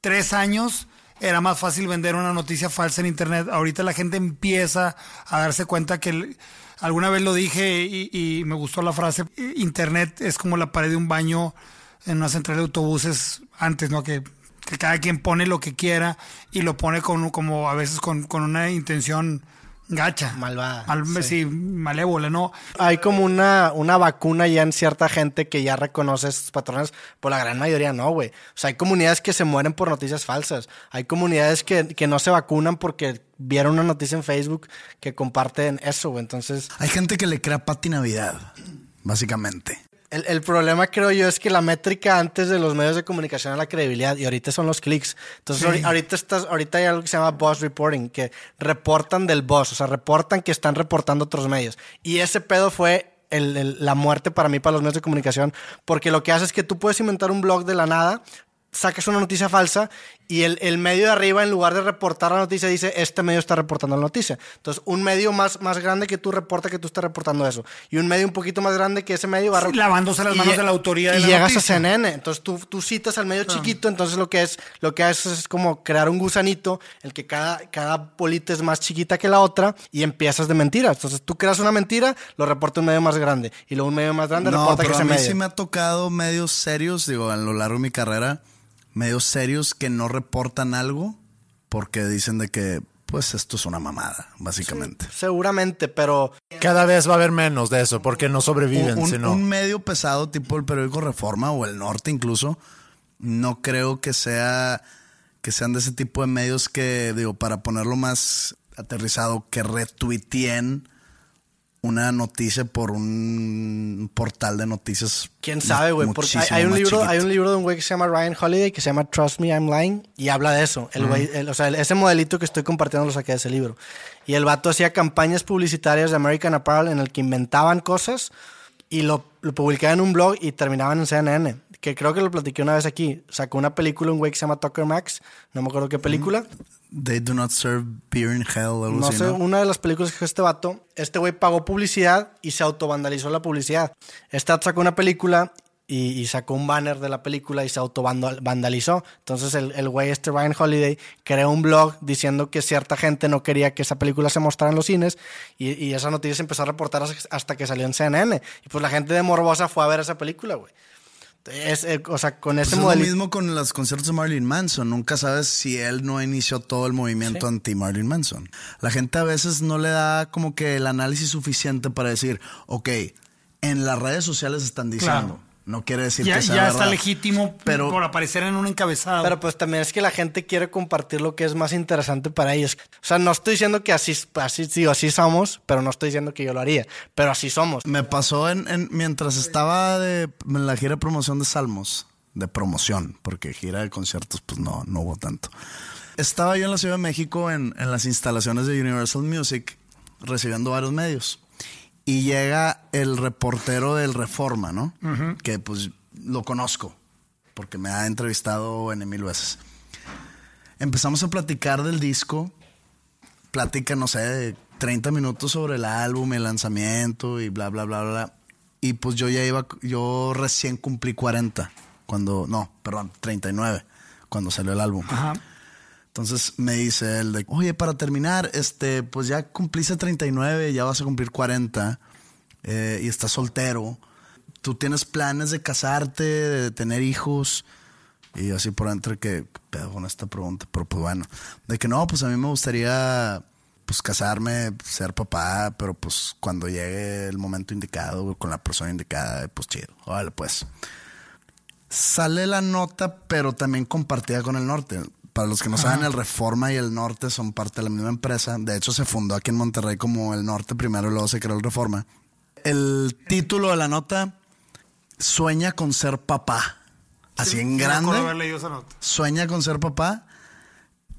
tres años era más fácil vender una noticia falsa en internet. Ahorita la gente empieza a darse cuenta que el- alguna vez lo dije y, y me gustó la frase. Internet es como la pared de un baño en una central de autobuses antes, ¿no? Que, que cada quien pone lo que quiera y lo pone con, como a veces con, con una intención gacha.
Malvada,
Mal- sí. malévola, ¿no?
Hay como una, una vacuna ya en cierta gente que ya reconoce estos patrones, por la gran mayoría no, güey. O sea, hay comunidades que se mueren por noticias falsas. Hay comunidades que, que no se vacunan porque vieron una noticia en Facebook que comparten eso, güey. Entonces,
Hay gente que le crea Pati Navidad, básicamente.
El, el problema creo yo es que la métrica antes de los medios de comunicación era la credibilidad y ahorita son los clics. Entonces, ahori- ahorita, estás, ahorita hay algo que se llama boss reporting, que reportan del boss, o sea, reportan que están reportando otros medios. Y ese pedo fue el- el- la muerte para mí, para los medios de comunicación, porque lo que hace es que tú puedes inventar un blog de la nada, sacas una noticia falsa y el, el medio de arriba, en lugar de reportar la noticia, dice, este medio está reportando la noticia. Entonces, un medio más, más grande que tú reporta que tú estás reportando eso. Y un medio un poquito más grande que ese medio va
lavándose las manos de la autoría de
Y
la
llegas
noticia.
a CNN. Entonces, tú, tú citas al medio chiquito, entonces lo que es lo que haces es como crear un gusanito, el que cada, cada bolita es más chiquita que la otra y empiezas de mentiras. Entonces, tú creas una mentira, lo reporta un medio más grande. Y luego un medio más grande
No,
reporta que
pero
ese
a mí
medio.
sí me ha tocado medios serios, digo, a lo largo de mi carrera, medios serios que no reportan algo porque dicen de que, pues esto es una mamada, básicamente.
Seguramente, pero
Cada vez va a haber menos de eso porque no sobreviven,
un-
sino
un medio pesado tipo el periódico Reforma o el Norte incluso, no creo que sea que sean de ese tipo de medios que, digo, para ponerlo más aterrizado, que retuiteen una noticia por un portal de noticias.
quién sabe, güey. Porque hay, hay un libro,
chiquito.
hay un libro de un güey que se llama Ryan Holiday que se llama Trust Me, I'm Lying y habla de eso. El güey, el- o sea, el- ese modelito que estoy compartiendo lo saqué de ese libro. Y el vato hacía campañas publicitarias de American Apparel en el que inventaban cosas y lo, lo publicaban en un blog y terminaban en CNN. Que creo que lo platiqué una vez aquí. Sacó una película, un güey que se llama Tucker Max. No me acuerdo qué película.
They do not serve beer in hell. algo
No
así,
sé, una de las películas que este vato, este güey pagó publicidad y se autovandalizó la publicidad. Este vato sacó una película y, y sacó un banner de la película y se autovandalizó. Entonces el, el güey este Ryan Holiday creó un blog diciendo que cierta gente no quería que esa película se mostrara en los cines y, y esa noticia se empezó a reportar hasta que salió en CNN. Y pues la gente de Morbosa fue a ver esa película, güey. Es, eh, o sea, con
Pues
ese
es lo mismo con los conciertos de Marilyn Manson. Nunca sabes si él no inició todo el movimiento anti Marilyn Manson. La gente a veces no le da como que el análisis suficiente para decir, ok, en las redes sociales están diciendo.
Claro.
No quiere decir
Ya,
que sea
ya está legítimo
Pero-
por aparecer en un encabezado.
Pero pues también es que la gente quiere compartir lo que es más interesante para ellos. O sea, no estoy diciendo que así, así, digo, así somos, pero no estoy diciendo que yo lo haría. Pero así somos.
Me pasó en, en- mientras estaba de, en la gira de promoción de Salmos, de promoción, porque gira de conciertos pues no, no hubo tanto. Estaba yo en la Ciudad de México en, en las instalaciones de Universal Music recibiendo varios medios y llega el reportero del Reforma, ¿no? Que pues lo conozco porque me ha entrevistado en mil veces. Empezamos a platicar del disco plática, no sé, de 30 minutos sobre el álbum, el lanzamiento y bla, bla, bla, bla. Y pues yo ya iba, yo recién cumplí 40, cuando, no, perdón, 39, cuando salió el álbum.
Ajá.
Entonces me dice él de, oye, para terminar, este, pues ya cumpliste 39, ya vas a cumplir 40 eh, y estás soltero. ¿Tú tienes planes de casarte, de tener hijos? Y así por dentro que, ¿qué pedo con esta pregunta? Pero pues bueno, de que no, pues a mí me gustaría pues casarme, ser papá, pero pues cuando llegue el momento indicado, con la persona indicada, pues chido, órale pues. Sale la nota, pero también compartida con el norte. Para los que no saben, el Reforma y el Norte son parte de la misma empresa. De hecho, se fundó aquí en Monterrey como el Norte primero y luego se creó el Reforma. El título de la nota, Sueña con ser papá. Así
Sí,
en grande
haber leído esa nota.
sueña con ser papá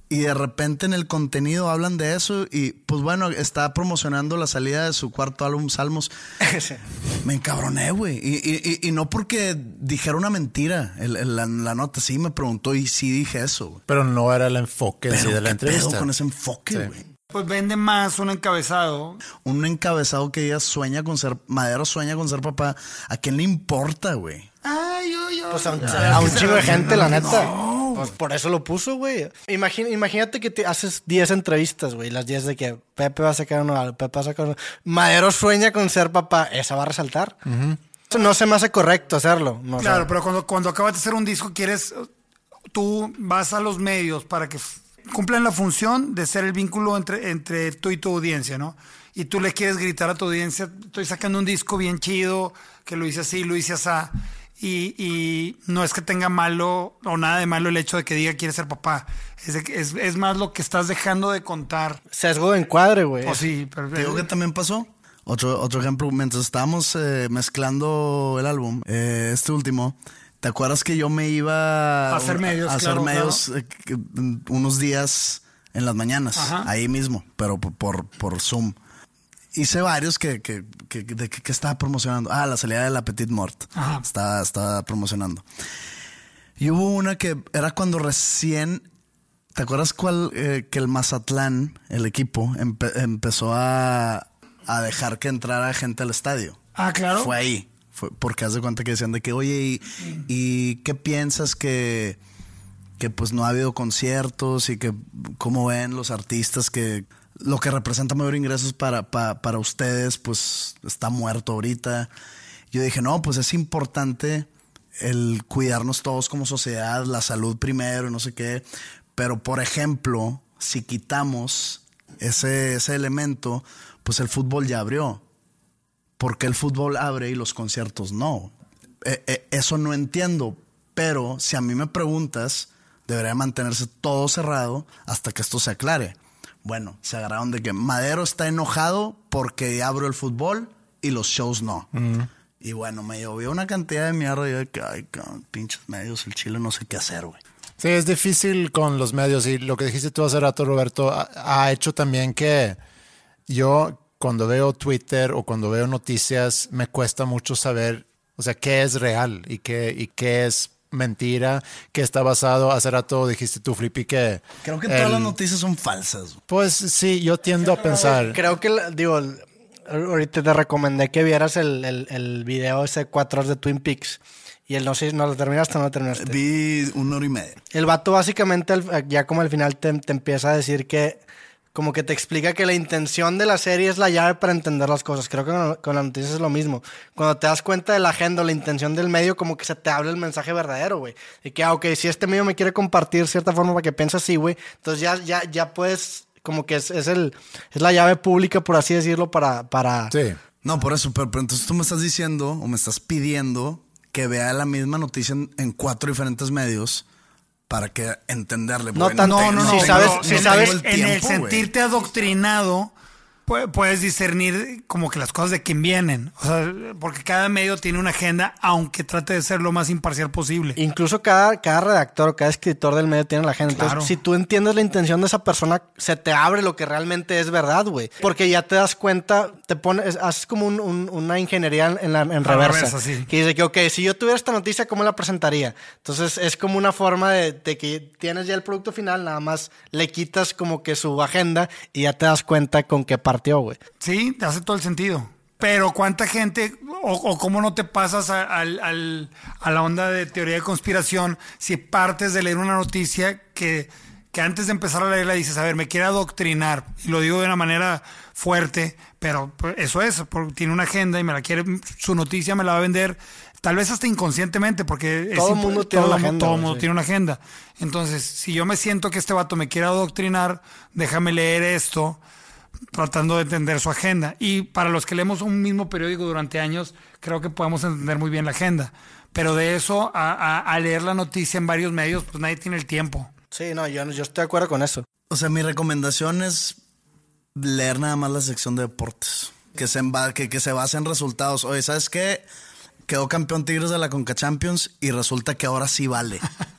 y de repente en el contenido hablan de eso y pues bueno, está promocionando la salida de su cuarto álbum Salmos. Me encabroné, güey. Y, y- y- y no porque dijera una mentira el- el- la, la nota, sí me preguntó y sí dije eso. güey.
pero no era el enfoque en sí de la
¿qué pedo
entrevista.
con ese enfoque,
Sí.
güey.
Pues vende más un encabezado.
Un encabezado que ella sueña con ser, Madero sueña con ser papá. ¿A quién le importa, güey?
Ay, yo, yo.
Pues a un, a un chingo de gente, la neta. Pues por eso lo puso, güey. Imagina- imagínate que te haces 10 entrevistas, güey. Las 10 de que Pepe va a sacar uno, Pepe va a sacar uno. Madero sueña con ser papá. Esa va a resaltar. No se me hace correcto hacerlo. No,
Claro, pero cuando, cuando acabas de hacer un disco, quieres. Tú vas a los medios para que cumplan la función de ser el vínculo entre, entre tú y tu audiencia, ¿no? Y tú le quieres gritar a tu audiencia: Estoy sacando un disco bien chido, que lo hice así, lo hice así. Y, y no es que tenga malo o nada de malo el hecho de que diga quiere ser papá. Es, de que- es, es más lo que estás dejando de contar.
Sesgo de encuadre, güey.
O sí, pero.
Digo que también pasó. Otro, otro ejemplo, mientras estábamos eh, mezclando el álbum, eh, este último, ¿te acuerdas que yo me iba
A hacer medios,
a hacer
claro,
medios eh, que- unos días en las mañanas,
Ajá.
ahí mismo, pero por, por, por Zoom? Hice varios que, que, que, de que, estaba promocionando. Ah, la salida de la Petit Mort.
Ajá.
Estaba, estaba promocionando. Y hubo una que era cuando recién. ¿Te acuerdas cuál? eh, que el Mazatlán, el equipo, empe- empezó a, a dejar que entrara gente al estadio.
Ah, claro.
Fue ahí. Fue porque haz de cuenta que decían de que, oye, ¿y, y qué piensas que, que pues no ha habido conciertos y que cómo ven los artistas que lo que representa mayor ingresos para, pa- para ustedes, pues está muerto ahorita? Yo dije, no, pues es importante el cuidarnos todos como sociedad, la salud primero no sé qué. Pero, por ejemplo, si quitamos ese, ese elemento, pues el fútbol ya abrió. ¿Por qué el fútbol abre y los conciertos no? Eh, eh, eso no entiendo. Pero si a mí me preguntas, debería mantenerse todo cerrado hasta que esto se aclare. Bueno, se agarraron de que Madero está enojado porque abrió el fútbol y los shows no. Y bueno, me llovió una cantidad de mierda y yo de que, ay, cabrón, pinches medios, el chile no sé qué hacer, güey.
Sí, es difícil con los medios y lo que dijiste tú hace rato, Roberto, ha, ha hecho también que yo cuando veo Twitter o cuando veo noticias me cuesta mucho saber, o sea, qué es real y qué, y qué es mentira, qué está basado. Hace rato dijiste tú, Flippy, que...
Creo que
el-
todas las noticias son falsas.
Pues sí, yo tiendo a pensar...
Creo que, digo, ahorita te recomendé que vieras el, el, el video ese cuatro horas de Twin Peaks. Y el no sé, no lo terminaste o no lo terminaste.
Vi una hora y media.
El vato básicamente ya como al final te, te empieza a decir que como que te explica que la intención de la serie es la llave para entender las cosas. Creo que con, con las noticias es lo mismo. Cuando te das cuenta de la agenda la intención del medio, como que se te habla el mensaje verdadero, güey. Y que, ah, ok, si este medio me quiere compartir cierta forma para que piense así, güey, entonces ya, ya, ya puedes, como que es, es el, es la llave pública, por así decirlo, para, para,
Sí.
No, por eso, pero, entonces tú me estás diciendo o me estás pidiendo que vea la misma noticia en cuatro diferentes medios para que entenderle.
No
No, no, no.
Si sabes- si
en-
sabes-
en el
tiempo,
sentirte adoctrinado, puedes discernir como que las cosas de quién vienen. O sea, porque cada medio tiene una agenda, aunque trate de ser lo más imparcial posible.
Incluso cada, cada redactor o cada escritor del medio tiene la agenda.
Claro.
Entonces, si tú entiendes la intención de esa persona, se te abre lo que realmente es verdad, güey. Porque ya te das cuenta, te pones, haces como un- un- una ingeniería en, la, en reversa.
reversa, sí.
Que dice que, ok, si yo tuviera esta noticia, ¿cómo la presentaría? Entonces, es como una forma de, de que tienes ya el producto final, nada más le quitas como que su agenda y ya te das cuenta con qué partió, güey.
Sí, te hace todo el sentido. Pero cuánta gente, o, o cómo no te pasas a, la onda de teoría de conspiración si partes de leer una noticia que, que antes de empezar a leerla dices, a ver, me quiere adoctrinar. Y lo digo de una manera fuerte, pero pues, eso es, porque tiene una agenda y me la quiere, su noticia me la va a vender, tal vez hasta inconscientemente, porque
Todo
es,
el mundo tiene
todo
una agenda,
todo mundo
sí.
tiene una agenda. Entonces, si yo me siento que este vato me quiere adoctrinar, déjame leer esto tratando de entender su agenda. Y para los que leemos un mismo periódico durante años, creo que podemos entender muy bien la agenda. Pero de eso a, a- a leer la noticia en varios medios, pues nadie tiene el tiempo.
Sí, no, yo, yo estoy de acuerdo con eso.
O sea, mi recomendación es leer nada más la sección de deportes. Que se, que se base en resultados. Oye, ¿sabes qué? Quedó campeón Tigres de la Conca Champions y resulta que ahora sí vale.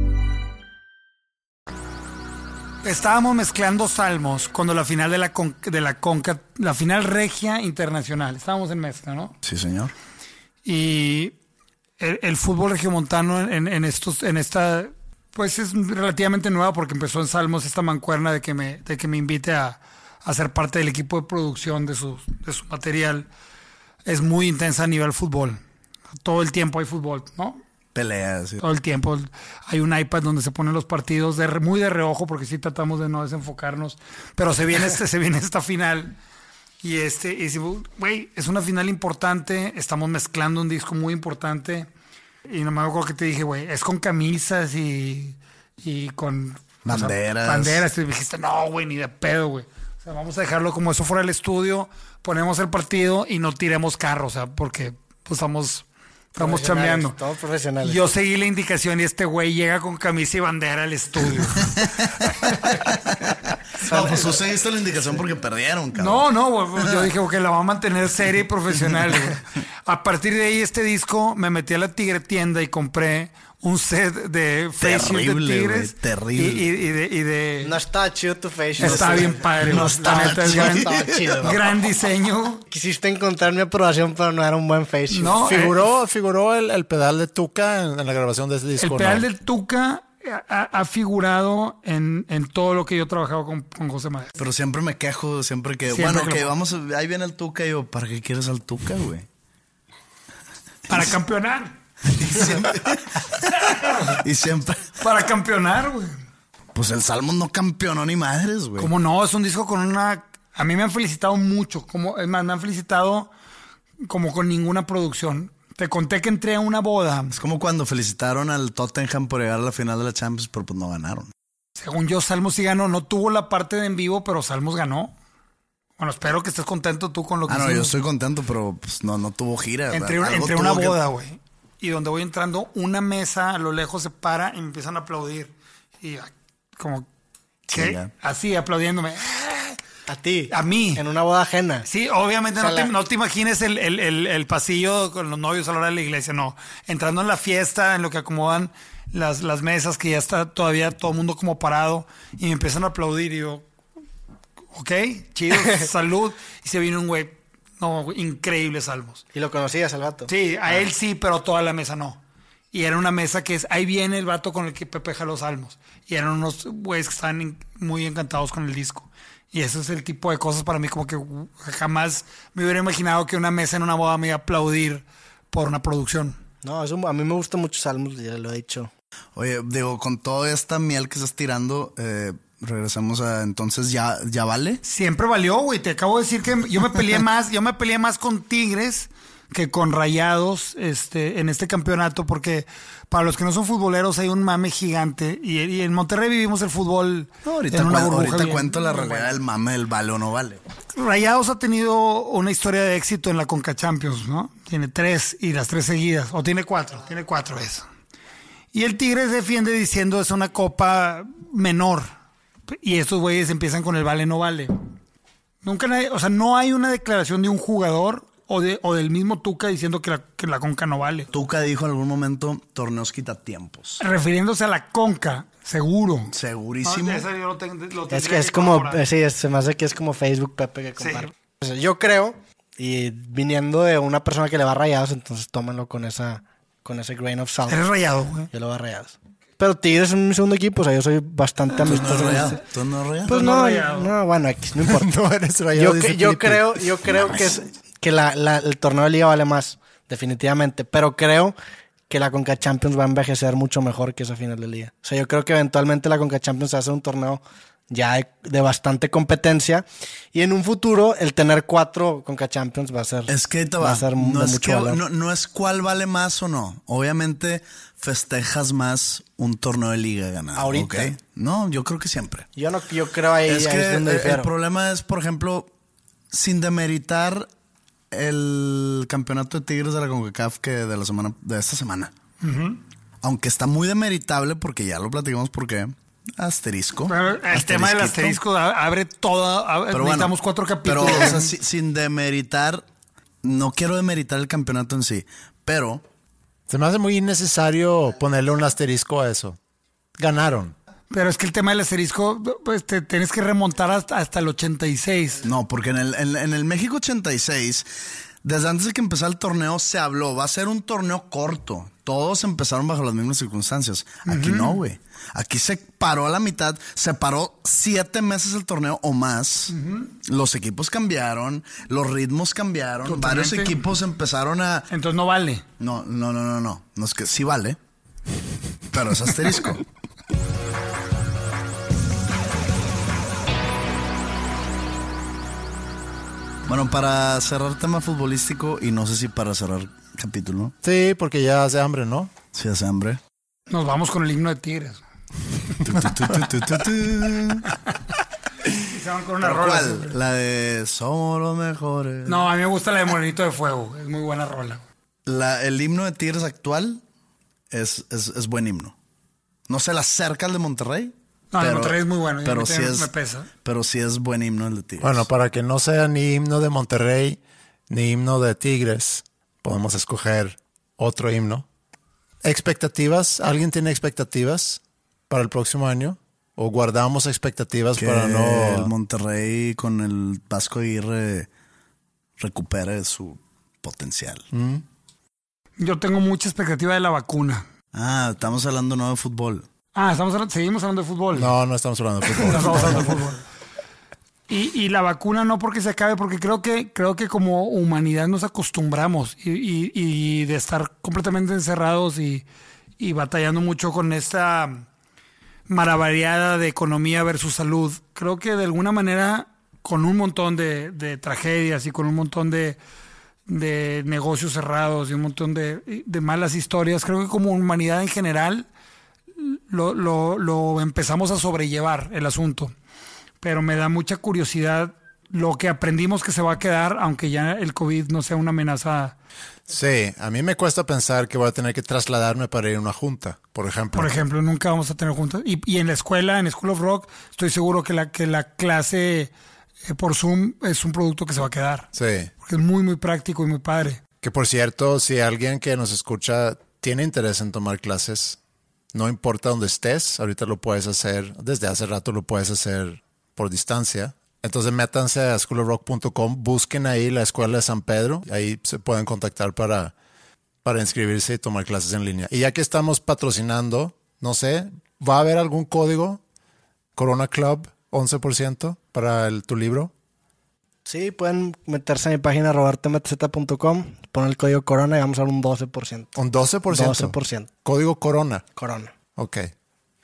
Estábamos mezclando salmos cuando la final de la, con- de la Conca, la final regia internacional. Estábamos en mezcla, ¿no?
Sí, señor.
Y el, el fútbol regiomontano en, en estos, en esta, pues es relativamente nueva porque empezó en Salmos esta mancuerna de que me, de que me invite a, a ser parte del equipo de producción de su, de su material. Es muy intensa a nivel fútbol. Todo el tiempo hay fútbol, ¿no?
Peleas.
Todo el tiempo hay un iPad donde se ponen los partidos de, muy de reojo porque sí tratamos de no desenfocarnos. Pero se viene, este, se viene esta final. Y este, y güey, es una final importante. Estamos mezclando un disco muy importante. Y no me acuerdo que te dije, güey, es con camisas y, y con o sea,
Banderas.
banderas. Y dijiste, no, güey, ni de pedo, güey. O sea, vamos a dejarlo como eso fuera el estudio, ponemos el partido y no tiremos carro, o sea, porque pues estamos, estamos chambeando.
Todos profesionales.
Yo seguí la indicación y este güey llega con camisa y bandera al estudio.
No, pues tú seguiste la indicación porque perdieron, cabrón.
No, no, güey, yo dije que la va a mantener seria y profesional. güey. A partir de ahí, este disco, me metí a la Tigre Tienda y compré un set de face shield de
Terrible,
Tigres.
güey, terrible.
Y, y- y de, y de-
No está chido tu face.
está
no
bien padre.
No está
La neta es
chido,
gran,
estaba chido.
gran diseño.
Quisiste encontrar mi aprobación, pero no era un buen face. shield.
No, eh,
Figuró, figuró el, el pedal de Tuca en, en la grabación de ese disco.
El
¿no?
pedal del Tuca ha, ha figurado en, en todo lo que yo he trabajado con, con José Maestro.
Pero siempre me quejo, siempre que.
Siempre
bueno,
que pongo.
vamos. a- Ahí viene el Tuca y yo, ¿para qué quieres al Tuca, güey?
Para campeonar.
Y siempre.
Para campeonar, güey.
Pues el Salmon no campeonó ni madres, güey.
Como no, es un disco con una. A mí me han felicitado mucho. Como, es más, me han felicitado como con ninguna producción. Te conté que entré a una boda.
Es como cuando felicitaron al Tottenham por llegar a la final de la Champions, pero pues no ganaron.
Según yo, Salmos sí ganó. No tuvo la parte de en vivo, pero Salmos ganó. Bueno, espero que estés contento tú con lo que
Ah, no, yo estoy contento, pero pues no, no tuvo gira.
A
tuvo
una boda, güey. Y donde voy entrando, una mesa a lo lejos se para y me empiezan a aplaudir. Y como, ¿qué? Así, aplaudiéndome.
A ti.
A mí.
En una boda ajena.
Sí, obviamente
O sea,
no, te,
la-
no te imagines el, el- el- el pasillo con los novios a la hora de la iglesia, no. Entrando en la fiesta, en lo que acomodan las, las mesas, que ya está todavía todo el mundo como parado, y me empiezan a aplaudir y yo, ok, chido, salud. Y se vino un güey, no, güey, increíble salmos.
Y lo conocías al vato.
Sí, a él sí, pero toda la mesa no. Y era una mesa que es, ahí viene el vato con el que Pepe los salmos. Y eran unos güeyes que estaban muy encantados con el disco. Y eso es el tipo de cosas para mí como que uh, jamás me hubiera imaginado que una mesa en una boda me iba a aplaudir por una producción.
No, es un- a mí me gusta mucho Salmos, ya lo he dicho.
Oye, digo, con toda esta miel que estás tirando, eh, regresamos a entonces ya, ya vale.
Siempre valió, güey. Te acabo de decir que yo me peleé más, yo me peleé más con Tigres que con Rayados este, en este campeonato, porque para los que no son futboleros hay un mame gigante y, y en Monterrey vivimos el fútbol
No, ahorita,
en una burbuja
ahorita cuento la realidad del mame del vale o no vale.
Rayados ha tenido una historia de éxito en la Conca Champions, ¿no? Tiene tres y las tres seguidas, o tiene cuatro, tiene cuatro eso. Y el Tigres defiende diciendo es una copa menor. Y estos güeyes empiezan con el vale no vale. Nunca nadie, o sea, no hay una declaración de un jugador o, de, o del mismo Tuca diciendo que la, que la Conca no vale.
Tuca dijo en algún momento, torneos quitatiempos.
Refiriéndose a la Conca, seguro.
Segurísimo.
No, yo lo ten- lo
Es que es como, eh, sí, es- se me hace que es como Facebook Pepe que comparte. O sea, yo creo, y viniendo de una persona que le va a rayados, entonces tómenlo con esa, con ese grain of salt.
Eres rayado, güey.
Yo le voy a rayados. Pero Tigres es mi segundo equipo, o sea, yo soy bastante
¿Tú no
amistoso.
rayado?
este.
¿Tú no rayado?
Pues
no
no,
rayado.
no, bueno, X, no importa.
No eres rayado,
yo, creo, yo creo que, es, que la, la- el torneo de liga vale más, definitivamente. Pero creo que la Conca Champions va a envejecer mucho mejor que esa final de liga. O sea, yo creo que eventualmente la Conca Champions va a ser un torneo ya de, de bastante competencia. Y en un futuro, el tener cuatro Conca Champions va a ser,
Es que ahí te
va
va.
a ser
no, es
mucho
que-
valor.
no, no es cuál vale más o no. Obviamente festejas más un torneo de liga ganado.
Ahorita.
No, yo creo que siempre.
Yo no, yo creo ahí,
es
ahí
que
es donde
el, problema es, por ejemplo, sin demeritar el campeonato de Tigres de la CONCACAF que de la semana, de esta semana. Aunque está muy demeritable porque ya lo platicamos porque asterisco.
Pero el tema del asterisco abre toda. a-
Pero bueno,
necesitamos cuatro
Pero,
capítulos.
o sea, si- sin demeritar, no quiero demeritar el campeonato en sí, pero
Se me hace muy innecesario ponerle un asterisco a eso. Ganaron.
Pero es que el tema del asterisco, pues te tienes que remontar hasta, hasta el 86.
no, porque en el, en, en el México 86 Desde antes de que empezara el torneo se habló, va a ser un torneo corto. Todos empezaron bajo las mismas circunstancias. Aquí no, güey. Aquí se paró a la mitad, se paró siete meses el torneo o más. Los equipos cambiaron, los ritmos cambiaron, varios equipos empezaron a...
Entonces no vale.
No, no, no, no, no. No es que sí vale, pero es asterisco. bueno, para cerrar tema futbolístico y no sé si para cerrar capítulo,
Sí, porque ya hace hambre, ¿no?
si hace hambre.
Nos vamos con el himno de Tigres. Se van con una
¿Pero
rola.
¿Cuál? La de Somos los mejores.
No, a mí me gusta la de Morenito de Fuego. Es muy buena rola.
La- el himno de Tigres actual es, es, es buen himno. No se le acerca al de Monterrey.
No, el Monterrey es muy bueno,
Pero sí es,
me pesa.
Pero sí es buen himno el de Tigres.
Bueno, para que no sea ni himno de Monterrey ni himno de Tigres, podemos escoger otro himno. ¿Expectativas? ¿Alguien tiene expectativas para el próximo año? ¿O guardamos expectativas
que
para
el
no...
Monterrey con el Vasco Aguirre recupere su potencial.
Mm.
Yo tengo mucha expectativa de la vacuna.
Ah, estamos hablando no de fútbol.
Ah, estamos hablando- seguimos hablando de fútbol.
No, no estamos hablando de
No
fútbol.
estamos hablando de fútbol. Y, y la vacuna no porque se acabe, porque creo que, creo que como humanidad nos acostumbramos y, y- y de estar completamente encerrados y, y batallando mucho con esta maravillada de economía versus salud. Creo que de alguna manera, con un montón de, de tragedias y con un montón de, de negocios cerrados y un montón de, de malas historias, creo que como humanidad en general lo, lo- lo empezamos a sobrellevar el asunto. Pero me da mucha curiosidad lo que aprendimos que se va a quedar, aunque ya el COVID no sea una amenaza.
Sí, a mí me cuesta pensar que voy a tener que trasladarme para ir a una junta, por ejemplo.
Por ejemplo, nunca vamos a tener juntas. Y, y en la escuela, en School of Rock, estoy seguro que la, que la clase eh, por Zoom es un producto que se va a quedar.
Sí.
Porque es muy, muy práctico y muy padre.
Que por cierto, si alguien que nos escucha tiene interés en tomar clases, no importa dónde estés, ahorita lo puedes hacer, desde hace rato lo puedes hacer por distancia. Entonces métanse a schoolofrock.com, busquen ahí la escuela de San Pedro, ahí se pueden contactar para, para inscribirse y tomar clases en línea. Y ya que estamos patrocinando, no sé, ¿va a haber algún código? Corona Club, 11% para el, tu libro.
Sí, pueden meterse a mi página robertomz.com, poner el código corona y vamos a dar un 12%.
Un 12%.
12%.
Código Corona.
Corona.
Ok.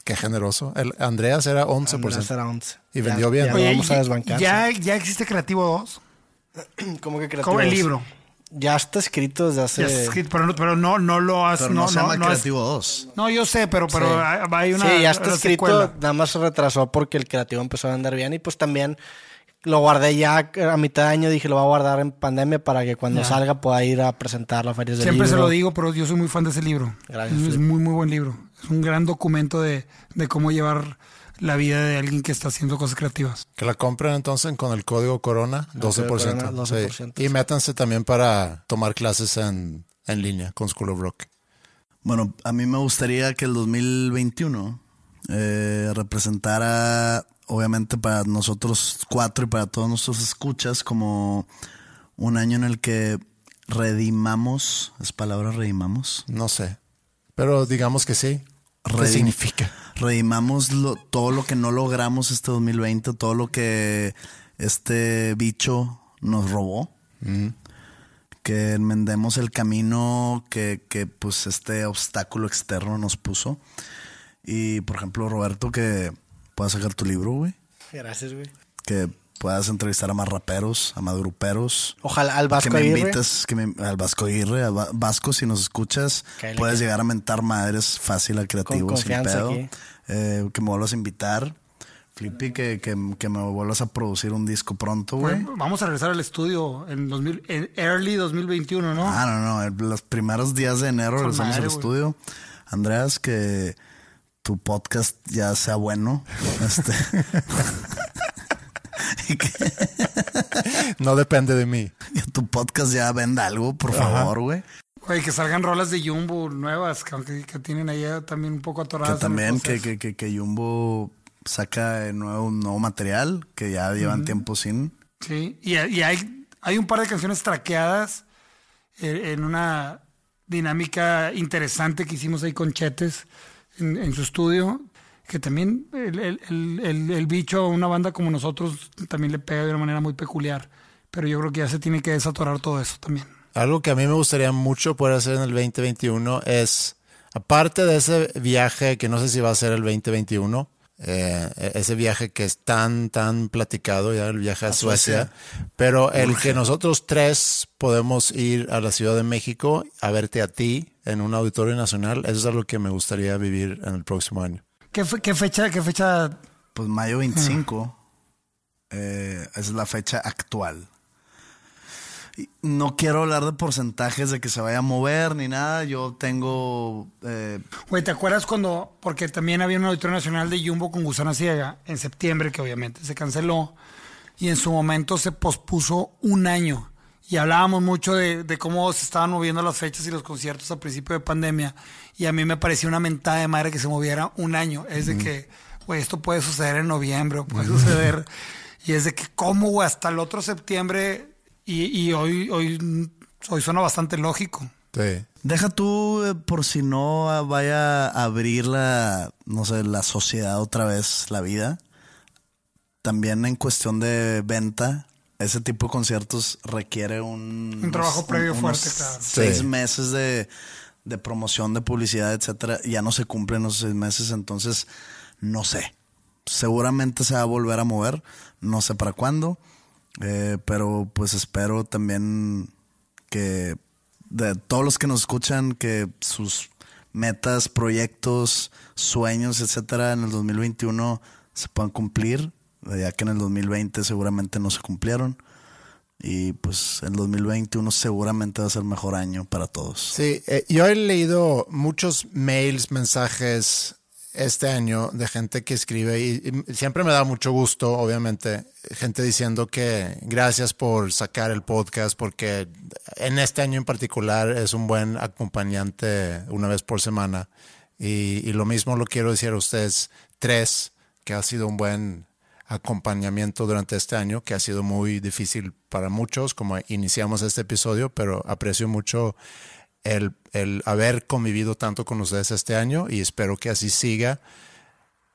Qué generoso. El Andreas era 11%.
Andrés era 11.
Y
Ya-
vendió bien.
ya
Oye,
vamos a desbancar.
ya, ya existe Creativo 2.
¿Cómo que
Como el libro.
Ya está escrito desde hace...
Ya está escrito, pero, no, pero no, no lo has.
Pero no,
no,
se llama
no es-
Creativo 2.
no, yo sé, pero, pero
Sí.
hay- una.
sí, ya está escrito,
secuela.
nada más se retrasó porque el creativo empezó a vender bien y pues también lo guardé ya a mitad de año, dije lo voy a guardar en pandemia para que cuando salga pueda ir a presentar las ferias del
Siempre se lo digo, pero yo soy muy fan de ese libro.
Gracias,
Es muy, muy buen libro. Es un gran documento de, de cómo llevar la vida de alguien que está haciendo cosas creativas.
Que la compren entonces con el código Corona, 12%.
Corona,
Sí.
12%,
Y métanse también para tomar clases en, en línea con School of Rock.
Bueno, a mí me gustaría que el 2021 eh, representara, obviamente para nosotros cuatro y para todos nuestros escuchas, como un año en el que redimamos, ¿es palabra redimamos?
No sé. Pero digamos que sí. ¿Qué
Redim-
significa?
Redimamos lo- todo lo que no logramos este 2020, todo lo que este bicho nos robó. Que enmendemos el camino que, que, pues este obstáculo externo nos puso. Y por ejemplo, Roberto, que puedas sacar tu libro, güey.
Gracias, güey.
Que puedas entrevistar a más raperos, a más gruperos.
Ojalá al Vasco
que me
Aguirre.
invites, que me- al Vasco Aguirre, al Va- Vasco, si nos escuchas, puedes llegar a mentar madres fácil al creativo, sin pedo.
aquí.
Eh, que me vuelvas a invitar. Flippy, que, que, que me vuelvas a producir un disco pronto, güey.
Bueno, vamos a regresar al estudio en, 2000, en early 2021, ¿no?
Ah, no, no. Los primeros días de enero regresamos
madre,
al estudio. Andreas, que tu podcast ya sea bueno. Este. que,
No depende de mí.
que tu podcast ya venda algo, por favor, güey.
Güey, que salgan rolas de Jumbo nuevas, que, aunque- que tienen ahí también un poco
Que
atoradas. el
también que, que, que, que Jumbo saca de nuevo, nuevo material que ya llevan tiempo sin.
Sí, y, y hay, hay un par de canciones traqueadas eh, en una dinámica interesante que hicimos ahí con Chetes en, en su estudio, que también el, el- el- el- el bicho a una banda como nosotros también le pega de una manera muy peculiar, pero yo creo que ya se tiene que desatorar todo eso también.
Algo que a mí me gustaría mucho poder hacer en el 2021 es, aparte de ese viaje que no sé si va a ser el 2021, eh, ese viaje que es tan, tan platicado, ya el viaje a, Suecia, pero el que nosotros tres podemos ir a la Ciudad de México a verte a ti en un auditorio nacional, eso es algo que me gustaría vivir en el próximo año.
¿Qué, fe- qué fecha, qué fecha?
Pues mayo 25 eh, es la fecha actual. No quiero hablar de porcentajes de que se vaya a mover ni nada. Yo tengo. eh,
Güey, ¿te acuerdas cuando, porque también había un auditorio nacional de Jumbo con Gusana Ciega en septiembre, que obviamente se canceló, y en su momento se pospuso un año. Y hablábamos mucho de, de cómo se estaban moviendo las fechas y los conciertos a principio de pandemia. Y a mí me parecía una mentada de madre que se moviera un año. Es de que, güey, esto puede suceder en noviembre, o puede suceder. Y es de que, ¿cómo, güey? Hasta el otro septiembre. Y, y hoy, hoy, hoy suena bastante lógico.
Sí.
Deja tú eh, por si no ah, vaya a abrir la, no sé, la sociedad otra vez, la vida. También en cuestión de venta, ese tipo de conciertos requiere un...
Un trabajo previo
unos
fuerte, claro.
Seis
Sí.
meses de, de promoción, de publicidad, etcétera. Ya no se cumplen esos seis meses, entonces no sé. Seguramente se va a volver a mover, no sé para cuándo, eh, pero pues espero también que de todos los que nos escuchan que sus metas, proyectos, sueños, etcétera, en el 2021 se puedan cumplir, ya que en el 2020 seguramente no se cumplieron. Y pues el 2021 seguramente va a ser mejor año para todos.
Sí, eh, yo he leído muchos mails, mensajes este año de gente que escribe y, y siempre me da mucho gusto, obviamente, gente diciendo que gracias por sacar el podcast porque en este año en particular es un buen acompañante una vez por semana. Y, y lo mismo lo quiero decir a ustedes tres, que ha sido un buen acompañamiento durante este año, que ha sido muy difícil para muchos, como iniciamos este episodio, pero aprecio mucho el, el haber convivido tanto con ustedes este año y espero que así siga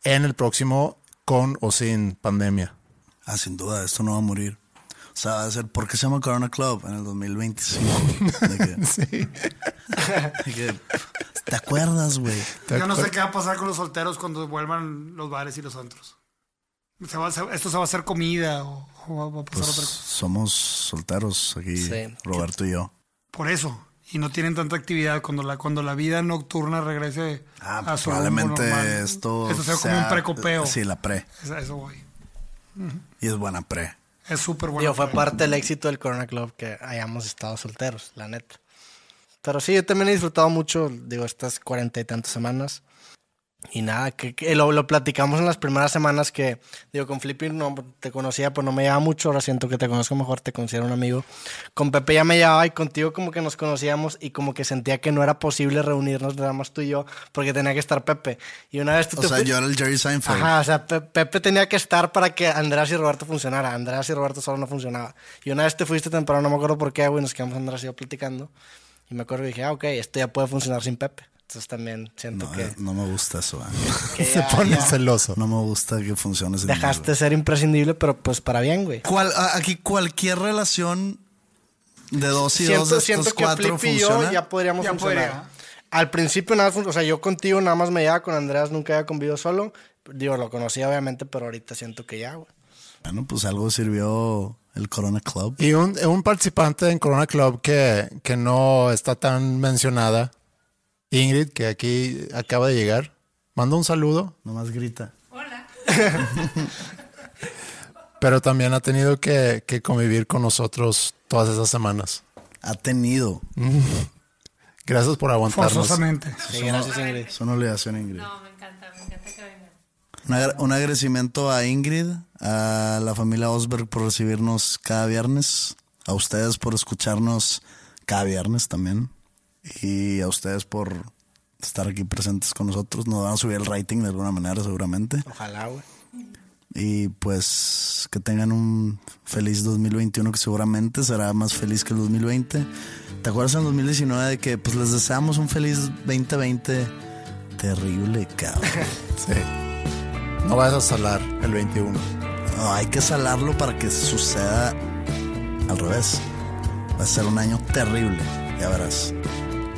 en el próximo con o sin pandemia.
Ah, sin duda, esto no va a morir. O sea, va a ser, ¿por qué se llama Corona Club en el 2025? De que- de que, ¿Te acuerdas, güey?
Yo no sé qué va a pasar con los solteros cuando vuelvan los bares y los antros. Se va a hacer- ¿Esto se va a hacer comida o, o va- a pasar
Pues
otra cosa?
somos solteros aquí,
Sí.
Roberto y yo.
Por eso. Y no tienen tanta actividad. Cuando la, cuando la vida nocturna regrese
Ah,
a su rumbo
probablemente
normal.
esto
Esto sea, como un precopeo.
Sí, la pre.
Eso voy.
Y es buena pre.
Es súper bueno.
Digo, fue parte del éxito del Corona Club que hayamos estado solteros, la neta. Pero sí, yo también he disfrutado mucho, digo, estas cuarenta y tantas semanas. Y nada, que, que lo, lo platicamos en las primeras semanas que, digo, con Flippy no te conocía, pues no me llevaba mucho, ahora siento que te conozco mejor, te considero un amigo. Con Pepe ya me llevaba y contigo como que nos conocíamos y como que sentía que no era posible reunirnos, nada más tú y yo, porque tenía que estar Pepe. Y una vez tú
O
te
sea,
fui-
yo era el Jerry Seinfeld.
Ajá, o sea, Pe- Pepe tenía que estar para que Andrés y Roberto funcionara. Andrés y Roberto solo no funcionaba. Y una vez te fuiste temprano, no me acuerdo por qué, güey, nos quedamos Andrés y yo platicando. Y me acuerdo y dije, ah, ok, esto ya puede funcionar sin Pepe. Entonces también siento
No,
que,
no me gusta eso. eh.
que
Se
ya-
pone
ya
celoso.
No me gusta que funcione ese
dejaste de ser imprescindible, pero pues para bien, güey.
¿Cuál, aquí cualquier relación de dos y dos
Siento,
de
siento
estos
que
cuatro
Flip y yo
funciona.
ya podríamos
Ya
funcionar.
podría.
Al principio nada, fun- o sea, yo contigo nada más me llevaba con Andreas, nunca había convivido solo. Digo, lo conocía obviamente, pero ahorita siento que ya, güey.
Bueno, pues algo sirvió el Corona Club.
Y un, un participante en Corona Club que, que no está tan mencionada, Ingrid, que aquí acaba de llegar, manda un saludo,
Nomás grita.
pero también ha tenido que, que convivir con nosotros todas esas semanas.
Ha tenido.
Gracias por aguantarnos.
Forzosamente.
Sí, gracias, Ingrid.
Es una obligación, Ingrid.
No, me encanta, me encanta que vengan.
Un, un agradecimiento a Ingrid, a la familia Osberg por recibirnos cada viernes, a ustedes por escucharnos cada viernes también, y a ustedes por estar aquí presentes con nosotros. Nos van a subir el rating de alguna manera seguramente.
Ojalá, güey.
Y pues que tengan un feliz 2021 que seguramente será más feliz que el 2020. ¿Te acuerdas en 2019 de que pues les deseamos un feliz 2020? Terrible, cabrón.
Sí. No vayas a salar el 21.
No, hay que salarlo para que suceda al revés. Va a ser un año terrible, ya verás.